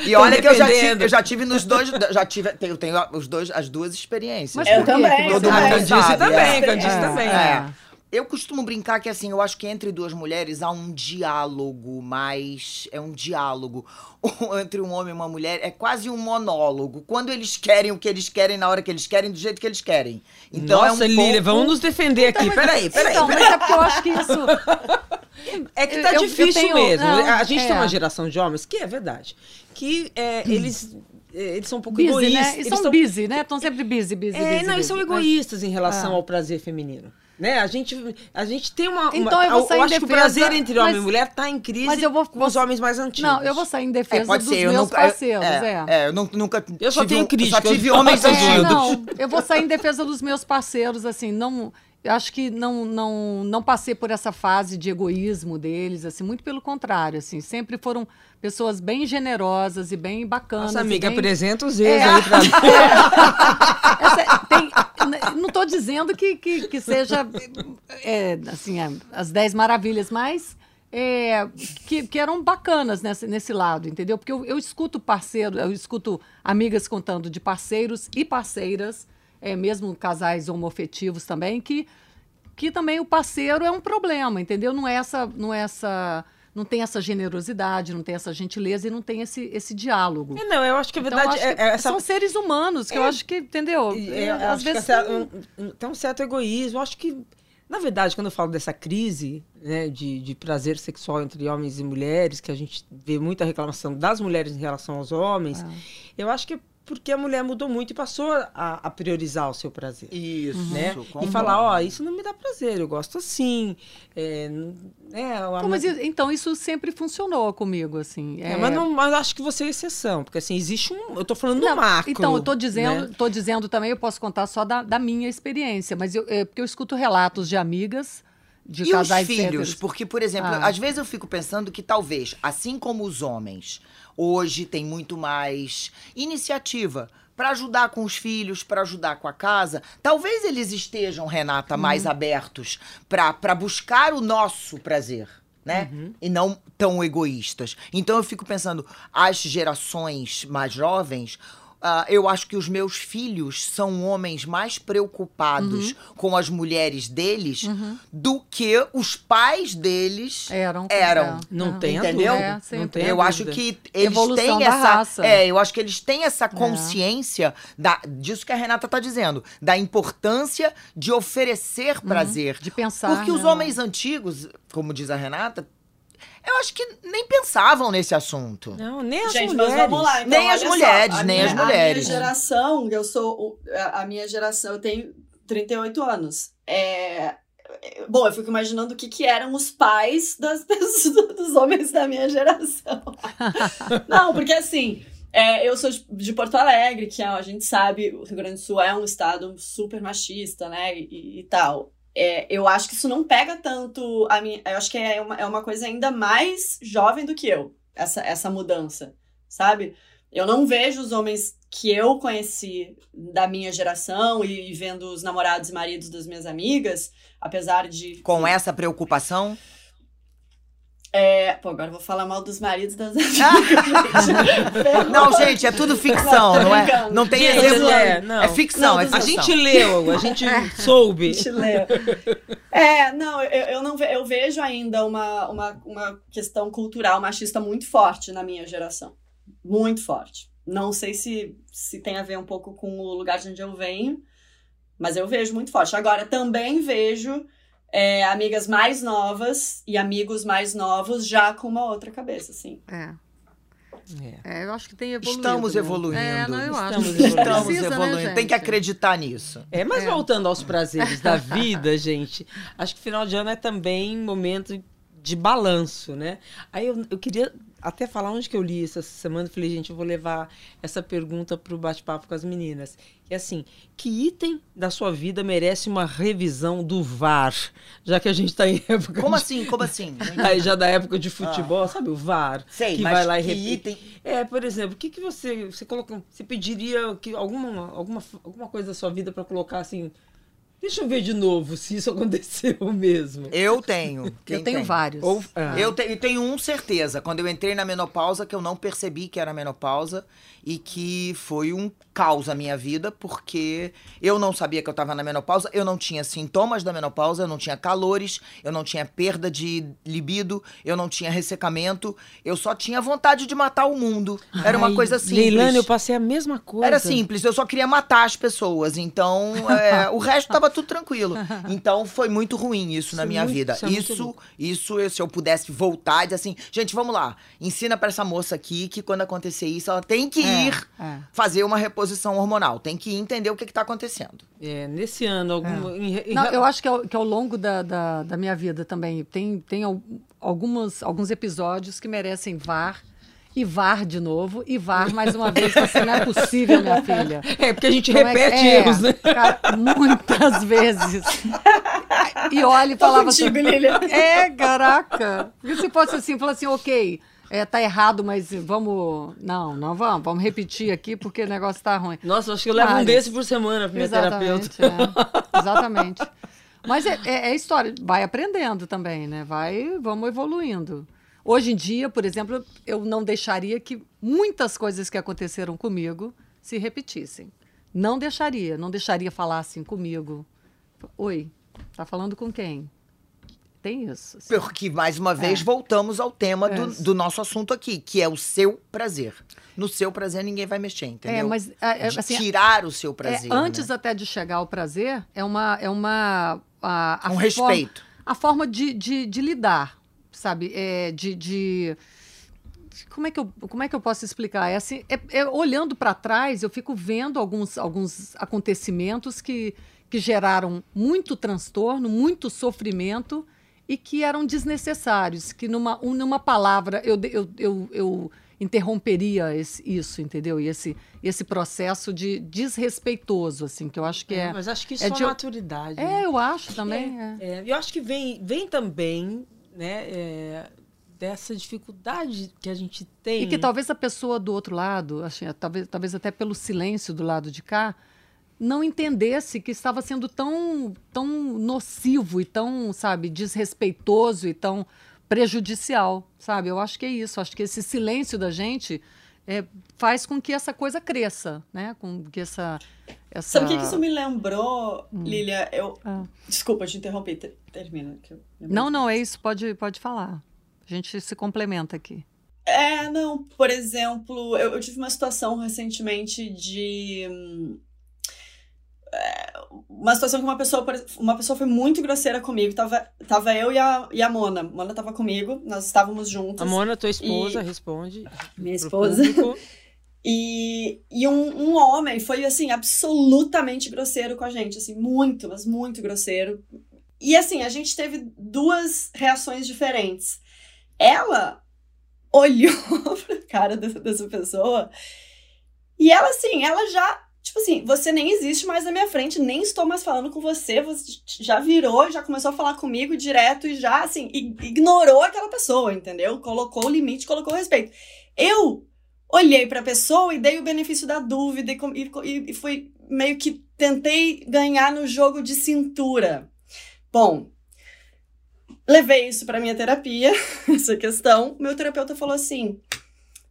E olha que eu já, tive, eu já tive nos dois. Já tive. Eu tenho os dois, as duas experiências. Mas Eu por quê também, Todo mundo também. Candice também, é. Candice É, também. É. Eu costumo brincar que assim, eu acho que entre duas mulheres há um diálogo, mas é um diálogo entre um homem e uma mulher, é quase um monólogo. Quando eles querem o que eles querem na hora que eles querem, do jeito que eles querem. Então Nossa, é um Lília, pouco... vamos nos defender aqui. Peraí, peraí. Então, mas é porque eu acho que isso. É que tá Eu- eu difícil tenho- mesmo. não, a gente tem é. uma geração de homens que é verdade. Que é, eles, é, eles são um pouco Busy, egoístas. né? Eles Eles são são- busy, né? Estão sempre busy, busy, É, busy. não, eles são busy. egoístas em relação Ah. ao prazer feminino. Né? A, gente, a gente tem uma. uma- Então eu vou sair em acho que o defesa, prazer entre homem mas- e mulher tá em crise mas eu vou- com os homens mais antigos. Não, eu vou sair em defesa É, pode dos ser, eu meus nunca. parceiros, é, é. é, eu nu- nunca. Eu só tive tenho um- críticas. Só tive homens É, É, antigos. não, eu vou sair em defesa dos meus parceiros, assim, não. Eu acho que não, não, não passei por essa fase de egoísmo deles, assim, muito pelo contrário, assim, sempre foram pessoas bem generosas e bem bacanas. Nossa amiga, bem... apresenta os ex É. aí pra mim. Essa- tem- não estou dizendo que, que, que seja é, assim, as dez maravilhas, mas é, que, que eram bacanas nesse, nesse lado, entendeu? Porque eu, eu escuto parceiro, eu escuto amigas contando de parceiros e parceiras, é, mesmo casais homofetivos também, que, que também o parceiro é um problema, entendeu? Não é essa, não é essa, não tem essa generosidade, não tem essa gentileza e não tem esse, esse diálogo. É, não, eu acho que a Então, verdade é, que é essa são seres humanos que eu É. acho que, entendeu? E, É, é, às acho que vezes tem- um- tem um certo egoísmo. Acho que, na verdade, quando eu falo dessa crise né, de, de prazer sexual entre homens e mulheres, que a gente vê muita reclamação das mulheres em relação aos homens, eu acho que é porque a mulher mudou muito e passou a, a priorizar o seu prazer. Isso, Né? concordo. E falar, ó, isso não me dá prazer, eu gosto assim. É, n- né, a- Então, mas, então isso sempre funcionou comigo, assim. é, mas, não, mas acho que você é exceção, porque assim, existe um. Eu tô falando Não, macro. Então, eu tô dizendo, né? tô dizendo também, eu posso contar só da, da minha experiência, mas eu, é, porque eu escuto relatos de amigas, de E os casais filhos? héteros. Porque, por exemplo, Ah. às vezes eu fico pensando que talvez, assim como os homens, hoje tem muito mais iniciativa para ajudar com os filhos, para ajudar com a casa. Talvez eles estejam, Renata, mais abertos para buscar o nosso prazer. Né? E não tão egoístas. Então eu fico pensando, as gerações mais jovens, ah, eu acho que os meus filhos são homens mais preocupados com as mulheres deles do que os pais deles Eram. eram. Não é. tem a Entendeu? É, não tem Eu acho que eles Evolução têm da essa. raça. É, eu acho que eles têm essa consciência da, disso que a Renata tá dizendo, da importância de oferecer prazer. De pensar. Porque os né, homens antigos, como diz a Renata, eu acho que nem pensavam nesse assunto. Não, nem as Gente, mulheres. mas vamos lá. Então, Nem as só, mulheres, a nem minha- as mulheres. A minha geração, eu sou. A minha geração, eu tenho 38 anos. É. Bom, eu fico imaginando o que, que eram os pais das pessoas, dos homens da minha geração. Não, porque assim, é, eu sou de, Porto Alegre, que a gente sabe, o Rio Grande do Sul é um estado super machista, né, e, e tal. É, eu acho que isso não pega tanto a minha. Eu acho que é uma, é uma coisa ainda mais jovem do que eu, essa, essa mudança, sabe? Eu não vejo os homens que eu conheci da minha geração e, e vendo os namorados e maridos das minhas amigas, apesar de. Com essa preocupação. É, pô, agora eu vou falar mal dos maridos das amigas. Não, gente, é tudo ficção, Não, não é? Não tem Gente, exemplo. é, não. É ficção, Não, é A gente leu, a gente soube. Te leu. É, não, eu, eu não ve- eu vejo ainda uma, uma, uma questão cultural machista muito forte na minha geração. Muito forte. Não sei se, se tem a ver um pouco com o lugar de onde eu venho, mas eu vejo muito forte. Agora, também vejo é, amigas mais novas e amigos mais novos já com uma outra cabeça, assim. É. É. É, eu acho que tem evoluído. Estamos né? evoluindo. É, não, eu acho. Estamos Precisa, evoluindo. Né, evoluindo. Tem que acreditar nisso. É, mas É. voltando aos prazeres da vida, gente, acho que final de ano é também momento de balanço, né? Aí eu, eu queria até falar onde que eu li essa semana. Falei, gente, eu vou levar essa pergunta para o bate-papo com as meninas. É assim, que item da sua vida merece uma revisão do VAR? Já que a gente está em época Como de- assim? Como assim? Aí já da época de futebol, sabe o VAR? Sei, que mas vai lá e que repete. item... É, por exemplo, o que, que você você coloca, você pediria que alguma, alguma, alguma coisa da sua vida para colocar assim? Deixa eu ver de novo se isso aconteceu mesmo. Eu tenho. Quem Eu tenho tem? vários. Ou, ah, Eu te- tenho um certeza. Quando eu entrei na menopausa, que eu não percebi que era menopausa e que foi um caos a minha vida, porque eu não sabia que eu estava na menopausa, eu não tinha sintomas da menopausa, eu não tinha calores, eu não tinha perda de libido, eu não tinha ressecamento, eu só tinha vontade de matar o mundo. Era uma ai, coisa simples. Leilane, eu passei a mesma coisa. Era simples, eu só queria matar as pessoas. Então, é, o resto tava tudo tranquilo. Então, foi muito ruim isso, Isso na é minha muito- vida. isso é Isso, isso, se eu pudesse voltar e dizer assim, gente, vamos lá, ensina pra essa moça aqui que quando acontecer isso, ela tem que É, ir é. fazer uma reposição hormonal, tem que ir entender o que, que tá acontecendo. É, nesse ano, algum, em- em- Não, eu acho que ao, que ao longo da, da, da minha vida também tem, tem al- algumas, alguns episódios que merecem VAR. E VAR de novo, e VAR mais uma vez. Assim, não é possível, minha filha. É, porque a gente Como é repete é, erros, né? cara, muitas vezes. E olha e falava assim. É, caraca. Porque se fosse assim, falar assim, ok, é, tá errado, mas vamos. Não, não vamos, vamos repetir aqui porque o negócio tá ruim. Nossa, acho que eu levo um Vários. desse por semana pro meu terapeuta. Exatamente. é. Exatamente. Mas é, é, é história, vai aprendendo também, né? Vai, vamos evoluindo. Hoje em dia, por exemplo, eu não deixaria que muitas coisas que aconteceram comigo se repetissem. Não deixaria, não deixaria falar assim comigo. Oi, tá falando com quem? Tem isso. assim. Porque, mais uma vez, É. voltamos ao tema do, É. do nosso assunto aqui, que é o seu prazer. No seu prazer, ninguém vai mexer, entendeu? É, mas é, é, assim, tirar o seu é, prazer. antes né? até de chegar ao prazer, é uma. É uma a, a Um forma- respeito. a forma de, de, de lidar, sabe? É, de, de- Como é, que eu, como é que eu posso explicar? É assim, é- é olhando para trás, eu fico vendo alguns, alguns acontecimentos que, que geraram muito transtorno, muito sofrimento e que eram desnecessários, que numa, um- numa palavra eu, eu, eu, eu interromperia esse- isso, entendeu? E esse, esse processo de desrespeitoso, assim, que eu acho que é... Mas acho que isso é é, de- maturidade. É, eu acho também. é. É, eu acho que vem, vem também, né, é, dessa dificuldade que a gente tem. E que talvez a pessoa do outro lado, assim, talvez, talvez até pelo silêncio do lado de cá, não entendesse que estava sendo tão, tão nocivo e tão, sabe, desrespeitoso e tão prejudicial, sabe? Eu acho que é isso. Acho que esse silêncio da gente é, faz com que essa coisa cresça, né? Com que essa... essa... Sabe o que, que isso me lembrou, Hum. Lilia? Eu. Ah. Desculpa te ter- Termina. Que eu lembrei. Não, não, é isso. Pode, pode falar. A gente se complementa aqui. É, não. Por exemplo, eu, eu tive uma situação recentemente de. Uma situação que uma pessoa, uma pessoa foi muito grosseira comigo. Tava, tava eu e a, e a Mona. Mona tava comigo, nós estávamos juntas. A Mona, tua esposa, E- responde. Minha esposa. público. E, e um, um homem foi, assim, absolutamente grosseiro com a gente, assim, muito, mas muito grosseiro. E, assim, a gente teve duas reações diferentes. Ela olhou pra cara dessa, dessa pessoa e ela, assim, ela já, tipo assim, você nem existe mais na minha frente, nem estou mais falando com você, você já virou, já começou a falar comigo direto e já, assim, ignorou aquela pessoa, entendeu? Colocou o limite, colocou o respeito. Eu olhei pra pessoa e dei o benefício da dúvida e, e, e- fui meio que tentei ganhar no jogo de cintura. Bom, levei isso pra minha terapia, essa questão. Meu terapeuta falou assim: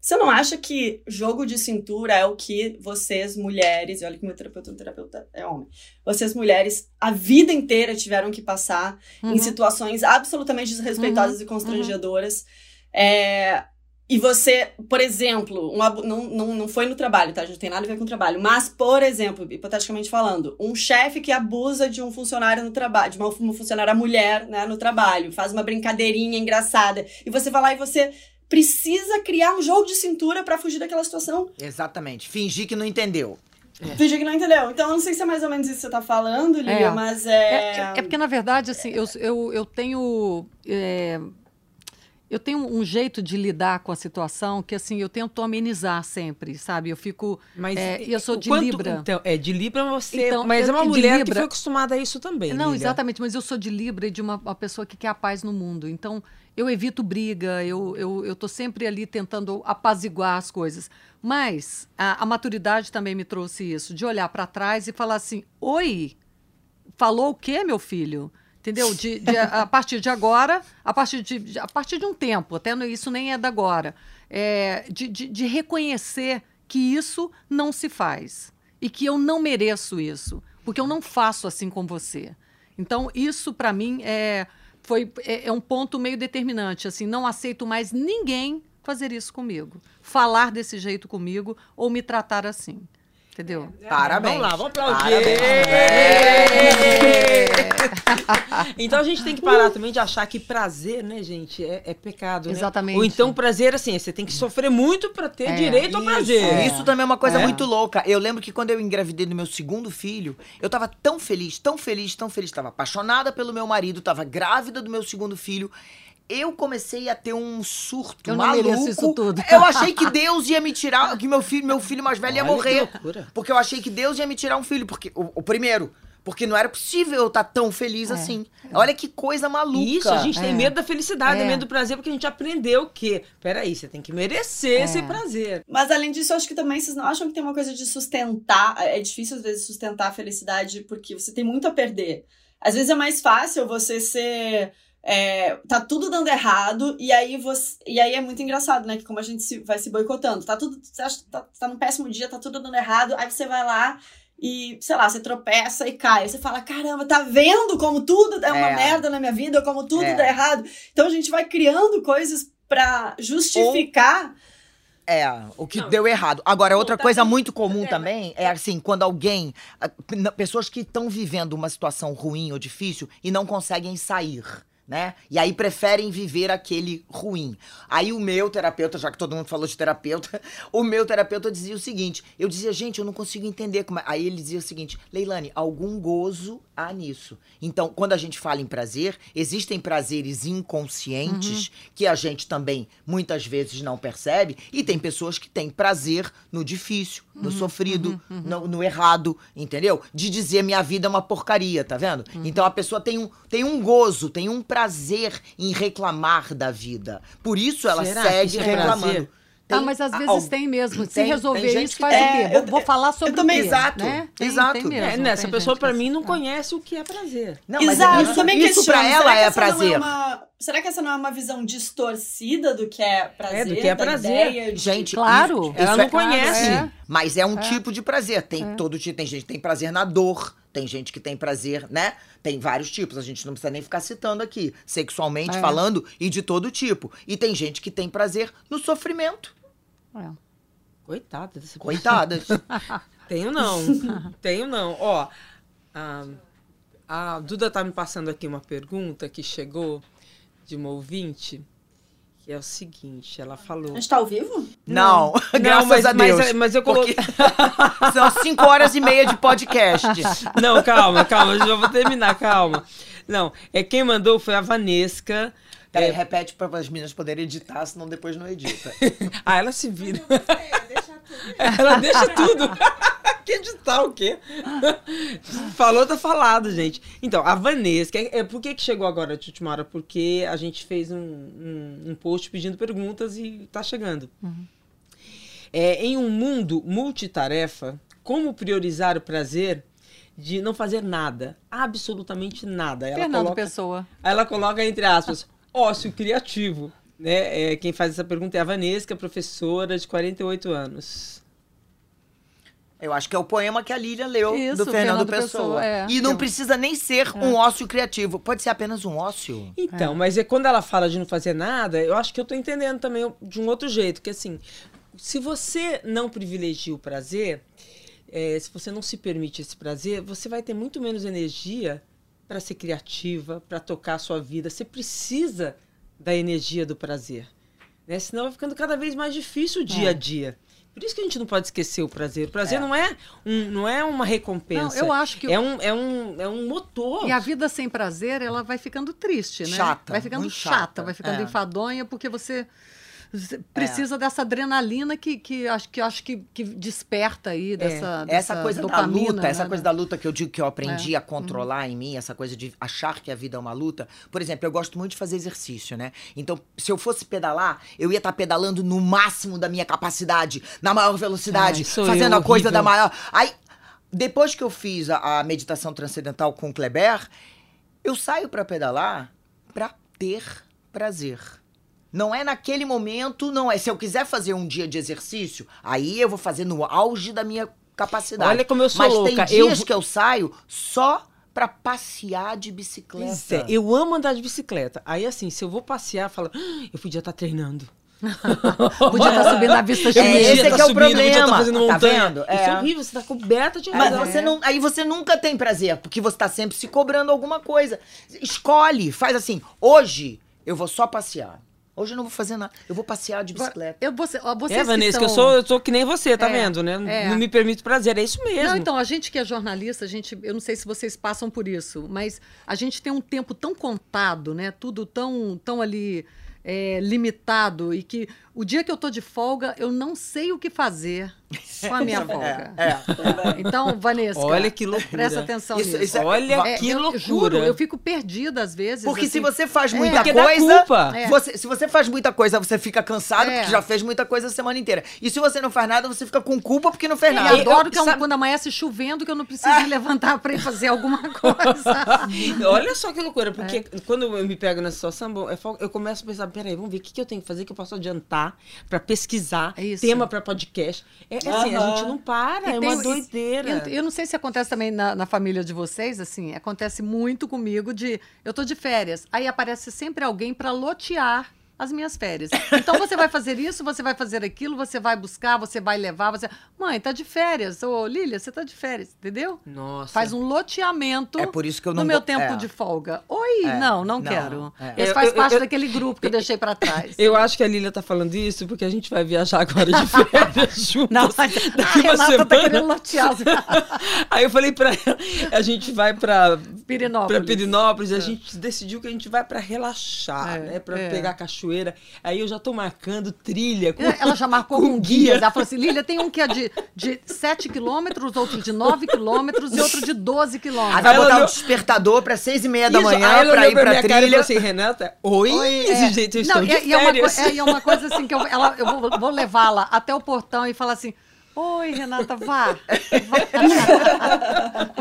você não acha que jogo de cintura é o que vocês, mulheres, e olha que meu terapeuta, meu terapeuta é homem, vocês, mulheres, a vida inteira tiveram que passar Uhum. em situações absolutamente desrespeitosas e constrangedoras. É, e você, por exemplo, um não, não, não foi no trabalho, tá? A gente não tem nada a ver com o trabalho. Mas, por exemplo, hipoteticamente falando, um chefe que abusa de um funcionário no trabalho, de uma, uma funcionária mulher, né, no trabalho, faz uma brincadeirinha engraçada, e você vai lá e você precisa criar um jogo de cintura pra fugir daquela situação. Exatamente. Fingir que não entendeu. Fingir que não entendeu. Então, eu não sei se é mais ou menos isso que você tá falando, Lívia, É. mas É, é... é- é porque, na verdade, assim, eu, eu, eu tenho. É, eu tenho um jeito de lidar com a situação que, assim, eu tento amenizar sempre, sabe? Eu fico. Mas É, eu sou de quanto- Libra. Então, é, de Libra você. Então, mas é eu- uma de mulher que Libra- foi acostumada a isso também. Não, exatamente, mas eu sou de Libra e de uma, uma pessoa que quer a paz no mundo. Então, eu evito briga, eu, eu, eu tô sempre ali tentando apaziguar as coisas. Mas a, a maturidade também me trouxe isso, de olhar para trás e falar assim: oi, falou o quê, meu filho? Entendeu? De, de- a, partir de agora, a partir de, de- a partir de um tempo, até no- isso nem é da agora, é, de, de, de reconhecer que isso não se faz e que eu não mereço isso, porque eu não faço assim com você. Então, isso para mim é, foi, é, é um ponto meio determinante. Assim, não aceito mais ninguém fazer isso comigo, falar desse jeito comigo ou me tratar assim. Entendeu? Parabéns. Vamos lá, vamos aplaudir. Então a gente tem que parar também de achar que prazer, né, gente, é, é pecado, né? Exatamente. Ou então prazer, assim, você tem que sofrer muito pra ter É, direito ao prazer. Isso também é uma coisa É. muito louca. Eu lembro que quando eu engravidei do meu segundo filho, eu tava tão feliz, tão feliz, tão feliz. Tava apaixonada pelo meu marido, tava grávida do meu segundo filho. Eu comecei a ter um surto Eu não maluco. isso tudo. Eu achei que Deus ia me tirar, que meu filho, meu filho mais velho ia Olha que morrer. loucura. Porque eu achei que Deus ia me tirar um filho, porque o, o primeiro, porque não era possível eu estar tão feliz É. assim. Olha que coisa maluca. Isso, a gente tem É. medo da felicidade, É. medo do prazer, porque a gente aprendeu que, peraí, você tem que merecer É. esse prazer. Mas além disso, eu acho que também vocês não acham que tem uma coisa de sustentar. É difícil às vezes sustentar a felicidade porque você tem muito a perder. Às vezes é mais fácil você ser. É, tá tudo dando errado, e aí você. E aí é muito engraçado, né? Que como a gente se, vai se boicotando. Tá tudo. Você acha que tá, tá num péssimo dia, tá tudo dando errado, aí você vai lá e, sei lá, você tropeça e cai. Você fala, caramba, tá vendo como tudo é uma É. merda na minha vida, como tudo É. dá errado. Então a gente vai criando coisas pra justificar. É, o que deu errado. Agora, outra tá coisa bem. muito comum É, também é assim, quando alguém. ah, Pessoas que estão vivendo uma situação ruim ou difícil e não conseguem sair. Né? E aí preferem viver aquele ruim. Aí o meu terapeuta, já que todo mundo falou de terapeuta, o meu terapeuta dizia o seguinte: eu dizia, gente, eu não consigo entender como é. Aí ele dizia o seguinte: Leilane, algum gozo há nisso. Então, quando a gente fala em prazer, existem prazeres inconscientes que a gente também muitas vezes não percebe, e tem pessoas que têm prazer no difícil, no sofrido, No, no errado, entendeu? De dizer minha vida é uma porcaria, tá vendo? Então a pessoa tem um, tem um gozo, tem um prazer em reclamar da vida. Por isso ela Será segue é prazer? Ah, Tem- mas às vezes al- tem mesmo. Se tem- tem resolver gente isso, faz tem. o quê? É, Vou, eu- vou falar sobre também- o quê? Exato, né? Tem, exato. Tem mesmo, É, né? Essa tem pessoa, pra assim. mim, não É. conhece o que é prazer. Não, mas Exato, isso, também isso ela será que é essa não prazer. uma- será que essa não é uma visão distorcida do que é prazer? do que é prazer. Gente, Claro. isso- Ela isso não é- conhece. É. Mas é um tipo de prazer. Tem todo tipo. Tem gente que tem prazer na dor. Tem gente que tem prazer, né? Tem vários tipos. A gente não precisa nem ficar citando aqui. Sexualmente É. falando e de todo tipo. E tem gente que tem prazer no sofrimento. É. Coitada dessa pessoa. Coitadas. Tenho não. Tenho não. Ó, a, a Duda tá me passando aqui uma pergunta que chegou de uma ouvinte, que é o seguinte, ela A falou... gente tá ao vivo? não, graças mas, a Deus. Mas, mas eu coloquei... Porque São cinco horas e meia de podcast. Não, calma, calma, eu já vou terminar, calma. Não, é quem mandou foi a Vanesca. Peraí, É, repete para as meninas poderem editar, senão depois não edita. ah, ela se vira. Ela deixa tudo. Que editar o quê? Falou, tá falado, gente. Então, a Vanesca, é, é, por que, que chegou agora de última hora? Porque a gente fez um, um, um post pedindo perguntas e tá chegando. É, em um mundo multitarefa, como priorizar o prazer de não fazer nada? Absolutamente nada. Ela Fernando coloca, Pessoa. Aí ela coloca entre aspas, ócio criativo. Né? É, quem faz essa pergunta é a Vanesca, professora de 48 anos. Eu acho que é o poema que a Lília leu Isso, do Fernando, Fernando Pessoa. Pessoa, é. E não precisa nem ser um ócio criativo. Pode ser apenas um ócio. Então, mas é quando ela fala de não fazer nada, eu acho que eu tô entendendo também de um outro jeito, que assim, se você não privilegia o prazer, é, se você não se permite esse prazer, você vai ter muito menos energia para ser criativa, para tocar a sua vida. Você precisa da energia do prazer. Né? Senão vai ficando cada vez mais difícil o dia a dia. Por isso que a gente não pode esquecer o prazer. O prazer É. não, é um, não é uma recompensa. Não, eu acho que o- É um, é um, é um motor. E a vida sem prazer, ela vai ficando triste, né? Chata, Vai ficando chata, chata, vai ficando é. enfadonha, porque você você precisa dessa adrenalina que, que acho que acho que, que desperta aí dessa, Essa dessa coisa da dopamina, luta, essa né? coisa da luta que eu digo que eu aprendi É. a controlar em mim, essa coisa de achar que a vida é uma luta. Por exemplo, eu gosto muito de fazer exercício, né? Então, se eu fosse pedalar, eu ia estar pedalando no máximo da minha capacidade, na maior velocidade, Ai, fazendo eu, a coisa horrível. da maior. Aí, depois que eu fiz a, a meditação transcendental com o Kleber, eu saio pra pedalar pra ter prazer. Não é naquele momento, não é. Se eu quiser fazer um dia de exercício, aí eu vou fazer no auge da minha capacidade. Olha como eu sou Mas louca. tem Eu dias vou- que eu saio só pra passear de bicicleta. Pois é, eu amo andar de bicicleta. Aí, assim, se eu vou passear, eu falo, "Ah, eu podia estar treinando. Podia estar subindo a vista É, esse é que é o subindo, podia problema, estar fazendo tá montanha. vendo? Isso É. é horrível, você tá coberta de Mas você não, aí você nunca tem prazer, porque você tá sempre se cobrando alguma coisa. Escolhe, faz assim, hoje eu vou só passear. Hoje eu não vou fazer nada. Eu vou passear de bicicleta. Eu, você, ó, vocês É, que Vanessa, que eu são- sou, eu sou que nem você, tá É, vendo, né? é. Não me permito prazer, é isso mesmo. Não, então, a gente que é jornalista, a gente, eu não sei se vocês passam por isso, mas a gente tem um tempo tão contado, né? Tudo tão, tão ali é, limitado e que o dia que eu tô de folga, eu não sei o que fazer com a minha folga. É, é. Então, Vanessa, Olha que loucura. presta atenção Isso- nisso. isso é- Olha É, que eu, loucura. Juro, eu fico perdida às vezes. Porque se assim. você faz É, muita coisa, culpa. É. você- se você faz muita coisa, você fica cansado É. porque já fez muita coisa a semana inteira. E se você não faz nada, você fica com culpa porque não fez nada. eu- adoro que é um- sabe- quando amanhece chovendo que eu não preciso me levantar para ir fazer alguma coisa. Olha só que loucura, porque É. quando eu me pego nessa situação, bom, eu eu começo a pensar, peraí, vamos ver o que, que eu tenho que fazer que eu posso adiantar pra pesquisar, É isso. tema pra podcast. É assim, a gente não para, E é tem- uma doideira. Eu, eu não sei se acontece também na, na família de vocês, assim, acontece muito comigo de eu tô de férias, aí aparece sempre alguém para lotear as minhas férias. Então você vai fazer isso, você vai fazer aquilo, você vai buscar, você vai levar, você. Mãe, tá de férias. Ô, Lília, você tá de férias, entendeu? Nossa. Faz um loteamento É por isso que eu no não meu vou- tempo é. de folga. Oi, É, não, não, não, quero. é. Esse Eu- faz eu- parte eu- daquele grupo que eu deixei para trás. Eu acho que a Lília tá falando isso porque a gente vai viajar agora de férias juntos. Não, mas daqui a uma Renata semana. tá querendo lotear. Aí eu falei pra ela, a gente vai pra, Pirinópolis. pra Pirinópolis, a gente decidiu que a gente vai pra relaxar, É, né? Pra é. pegar a cachoeira. Aí eu já tô marcando trilha. Com, Ela já marcou com com guia. guias. Ela falou assim: Lília, tem um que é de, de 7 quilômetros, outro de 9 quilômetros e outro de 12 Aí quilômetros. vai Ela botar olhou- o despertador pra seis e meia da Isso, manhã aí pra ir pra cara e trilha. falou assim, Renata, oi, esse É. jeito, eles Não, e, e é uma, é, e é uma coisa assim que eu, ela, eu vou, vou levá-la até o portão e falar assim. Oi, Renata, vá.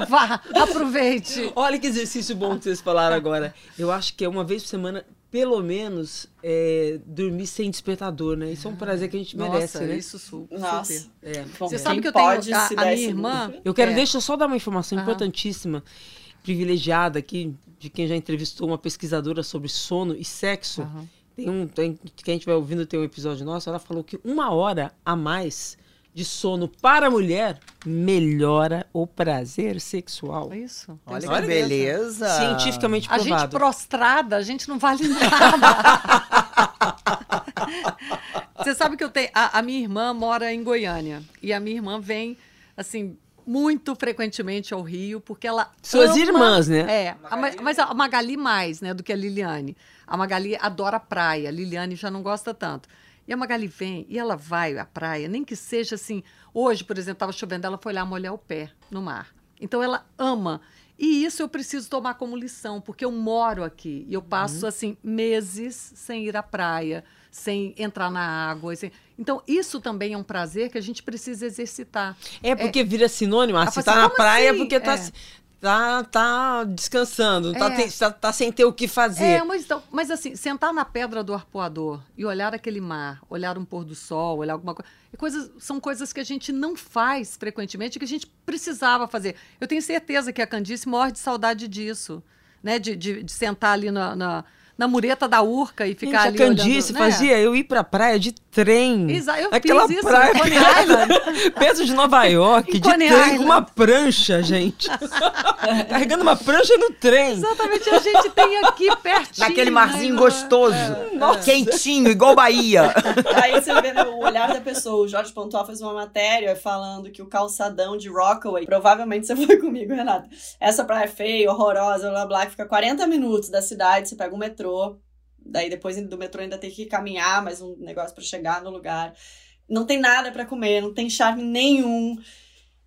Vá, vá aproveite. Olha que exercício bom que vocês falaram agora. Eu acho que é uma vez por semana, pelo menos, é, dormir sem despertador, né? Isso é um prazer que a gente merece, Nossa, né? isso su- super. Nossa. É. Bom, Você quem sabe que eu pode tenho a, a minha irmã. Eu quero, É. deixa eu só dar uma informação Aham. importantíssima, privilegiada aqui, de quem já entrevistou uma pesquisadora sobre sono e sexo. Aham. Tem um, tem, quem estiver ouvindo tem um episódio nosso, ela falou que uma hora a mais de sono para a mulher melhora o prazer sexual. É isso. tenho Olha que certeza. beleza. Cientificamente A gente provado. prostrada, a gente não vale nada. Você sabe que eu tenho. A, a minha irmã mora em Goiânia. E a minha irmã vem, assim, muito frequentemente ao Rio, porque ela. Suas ama- irmãs, né? É. a Ma- mas a Magali mais, né, do que a Liliane. A Magali adora praia, a Liliane já não gosta tanto. E a Magali vem e ela vai à praia, nem que seja assim. Hoje, por exemplo, estava chovendo, ela foi lá molhar o pé no mar. Então ela ama. E isso eu preciso tomar como lição, porque eu moro aqui e eu passo assim meses sem ir à praia, sem entrar na água. sem- Então isso também é um prazer que a gente precisa exercitar. É porque vira sinônimo. Ah, Ela se fala tá assim, na "Como praia é assim?" porque tá, É. tá, tá descansando, tá, É. tem- tá, tá sem ter o que fazer. É, mas, então, mas assim, sentar na pedra do arpoador e olhar aquele mar, olhar um pôr do sol, olhar alguma coisa, é coisas, são coisas que a gente não faz frequentemente, que a gente precisava fazer. Eu tenho certeza que a Candice morre de saudade disso, né? De, de, de sentar ali na, na, na mureta da urca e ficar Gente, ali a Candice olhando, né? fazia eu ir pra praia de trem. Exa- eu Aquela fiz isso praia em Coney Island. perto de Nova York, Em de Coney trem, Island. com uma prancha, gente. Carregando uma prancha no trem. Exatamente, a gente tem aqui pertinho. Naquele marzinho né? gostoso. Quentinho, igual Bahia. Aí você vê o olhar da pessoa. O Jorge Pontual fez uma matéria falando que o calçadão de Rockaway, provavelmente você foi comigo, Renata. Essa praia é feia, horrorosa, blá blá, que fica 40 minutos da cidade, você pega um metrô, daí depois do metrô ainda tem que caminhar mais um negócio pra chegar no lugar. Não tem nada pra comer, não tem charme nenhum.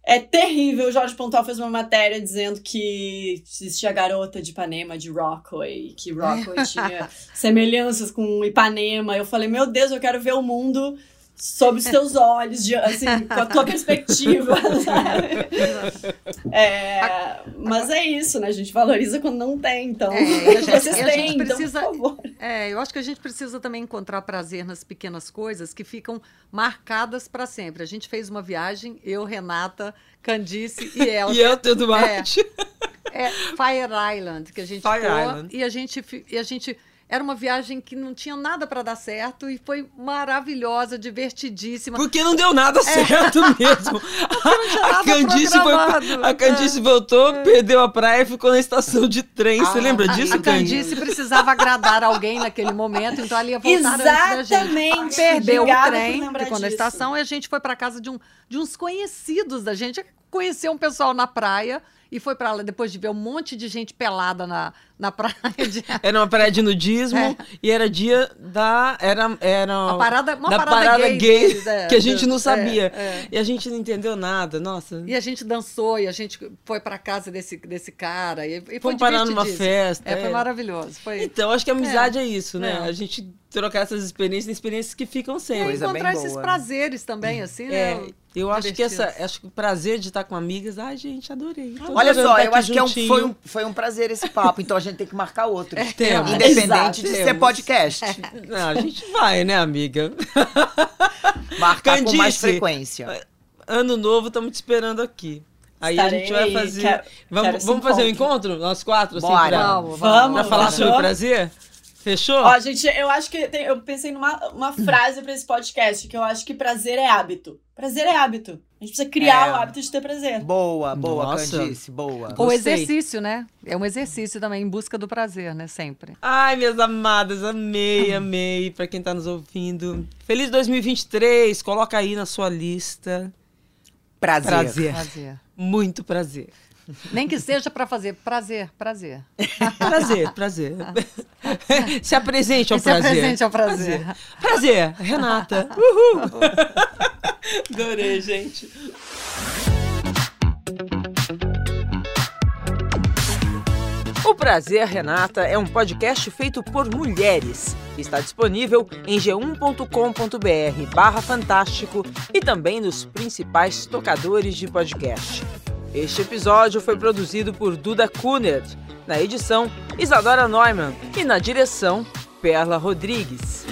É terrível. O Jorge Pontual fez uma matéria dizendo que existia a garota de Ipanema de Rockaway, que Rockaway tinha semelhanças com Ipanema. Eu falei, meu Deus, eu quero ver o mundo sob os teus olhos, de, assim, com a tua perspectiva, sabe? É, mas é isso, né? A gente valoriza quando não tem, então. É, a gente- vocês têm, então, precisa- por favor. É, eu acho que a gente precisa também encontrar prazer nas pequenas coisas que ficam marcadas para sempre. A gente fez uma viagem, eu, Renata, Candice e Elsa. E eu, Teodo Marte. É Fire Island que a gente Fire foi Island. e a gente e a gente era uma viagem que não tinha nada para dar certo e foi maravilhosa, divertidíssima. Porque não deu nada certo mesmo. A nada Candice, foi, a Candice voltou, perdeu a praia e ficou na estação de trem. Você Ah, lembra A- disso, a Candice? Candice precisava agradar alguém naquele momento, então ela ia voltar antes da gente. Exatamente. Perdeu o Obrigada por trem, ficou na estação e a gente foi para casa de, um, de uns conhecidos da gente. conheceu um pessoal na praia e foi pra lá depois de ver um monte de gente pelada na, na praia. De... Era uma praia de nudismo É. e era dia da. Era, era A parada, uma da parada, parada gay, gay, deles, é, que a gente não é, sabia. é. E a gente não entendeu nada, nossa. E a gente dançou e a gente foi pra casa desse, desse cara. E, e foi parar numa festa. É, foi é. maravilhoso. Foi Então, acho que a amizade é, isso, né? É. A gente trocar essas experiências, experiências que ficam E sempre. Bem encontrar esses boa. prazeres também, assim, É, né? Eu acho que essa, acho que o prazer de estar com amigas, ai, gente, adorei. Tô Olha só, eu acho que é um- juntinho. foi, um, foi um prazer esse papo, então a gente tem que marcar outro. Temos. Independente Exato, de ser temos. podcast. Não, a gente vai, né, amiga? Marcar com mais frequência. Ano novo, estamos te esperando aqui. Aí a gente vai Estarei, fazer. quero- vamos quero vamos fazer o encontro. encontro? Nós quatro, assim, Bora. pra, Vamos, Vamos. pra falar Fechou? sobre prazer? Fechou? Ó, gente, eu acho que tem- eu pensei numa uma frase pra esse podcast, que eu acho que prazer é hábito. Prazer é hábito. A gente precisa criar É. o hábito de ter prazer. Boa, boa, Nossa. Candice, boa. Ou Gostei. exercício, né? É um exercício também, em busca do prazer, né? Sempre. Ai, minhas amadas, amei, amei. Pra quem tá nos ouvindo. Feliz 2023, coloca aí na sua lista. Prazer. Prazer. Prazer. Muito prazer. Nem que seja pra fazer prazer, prazer. Prazer, prazer. Se apresente ao Se prazer. apresente ao prazer. Prazer, Renata. Uhul. Adorei, gente. O Prazer Renata é um podcast feito por mulheres. Está disponível em g1.com.br barra fantástico e também nos principais tocadores de podcast. Este episódio foi produzido por Duda Kunert, na edição Isadora Neumann e na direção Perla Rodrigues.